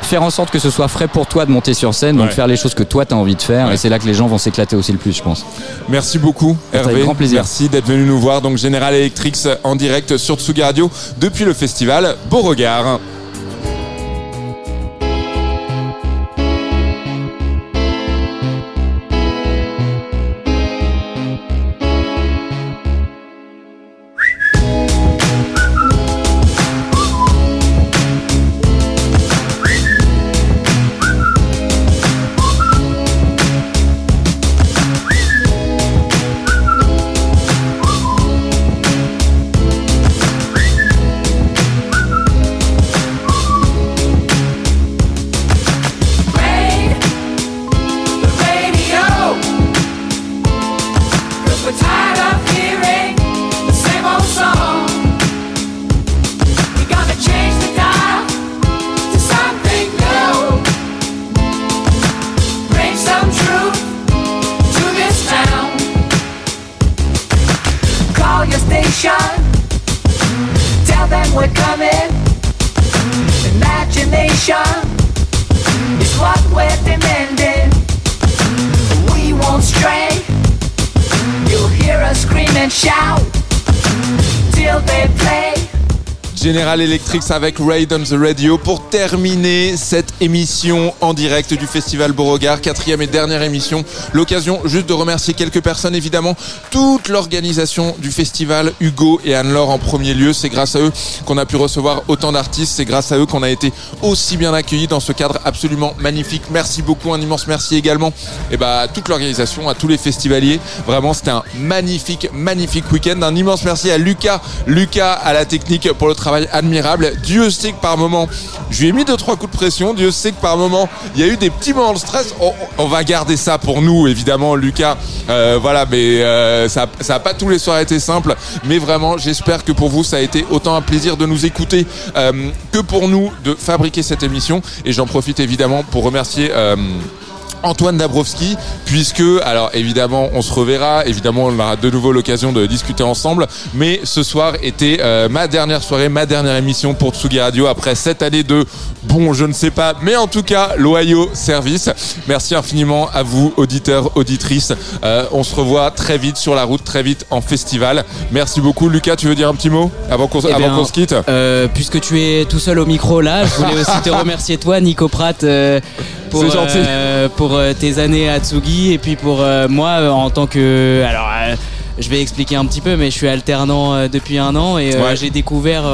faire en sorte que ce soit frais pour toi de monter sur scène, donc Ouais. faire les choses que toi t'as envie de faire, Ouais. et c'est là que les gens vont s'éclater aussi le plus, je pense. Merci beaucoup Avec Hervé. grand plaisir. Merci d'être venu nous voir. Donc General Electric en direct sur Tsugi Radio depuis le festival Beauregard. Thank it. General Electric avec Raid on the Radio pour terminer cette émission en direct du Festival Beauregard, quatrième et dernière émission. L'occasion juste de remercier quelques personnes, évidemment, toute l'organisation du festival, Hugo et Anne-Laure en premier lieu. C'est grâce à eux qu'on a pu recevoir autant d'artistes, c'est grâce à eux qu'on a été aussi bien accueillis dans ce cadre absolument magnifique. Merci beaucoup, un immense merci également et bah, à toute l'organisation, à tous les festivaliers. Vraiment, c'était un magnifique, magnifique week-end. Un immense merci à Lucas, Lucas à la technique pour le travail admirable. Dieu sait que par moment, je lui ai mis deux trois coups de pression. Dieu sait que par moment, il y a eu des petits moments de stress. On, on va garder ça pour nous, évidemment, Lucas. Euh, voilà, mais euh, ça, ça a pas tous les soirs été simple. Mais vraiment, j'espère que pour vous, ça a été autant un plaisir de nous écouter euh, que pour nous de fabriquer cette émission. Et j'en profite évidemment pour remercier. Antoine Dabrowski, puisque, alors évidemment, on se reverra, évidemment, on aura de nouveau l'occasion de discuter ensemble, mais ce soir était euh, ma dernière soirée, ma dernière émission pour Tsugi Radio après cette année de, bon, je ne sais pas, mais en tout cas, loyaux service. Merci infiniment à vous, auditeurs, auditrices. Euh, on se revoit très vite sur la route, très vite en festival. Merci beaucoup. Lucas, tu veux dire un petit mot avant qu'on Eh se quitte? euh, puisque tu es tout seul au micro là, je voulais aussi te remercier toi, Nico Pratt, pour, euh, pour euh, tes années à Tsugi et puis pour euh, moi en tant que alors. je vais expliquer un petit peu, mais je suis alternant depuis un an et Ouais. j'ai découvert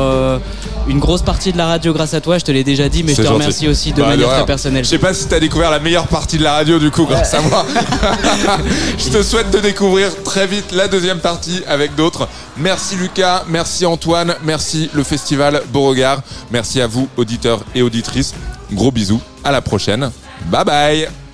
une grosse partie de la radio grâce à toi. Je te l'ai déjà dit, mais je te gentil. remercie aussi de Bah, manière très personnelle. Je sais pas si t'as découvert la meilleure partie de la radio du coup grâce à moi. Je te souhaite de découvrir très vite la deuxième partie avec d'autres. Merci Lucas, merci Antoine, merci le festival Beauregard, merci à vous auditeurs et auditrices. Gros bisous, à la prochaine. Bye bye.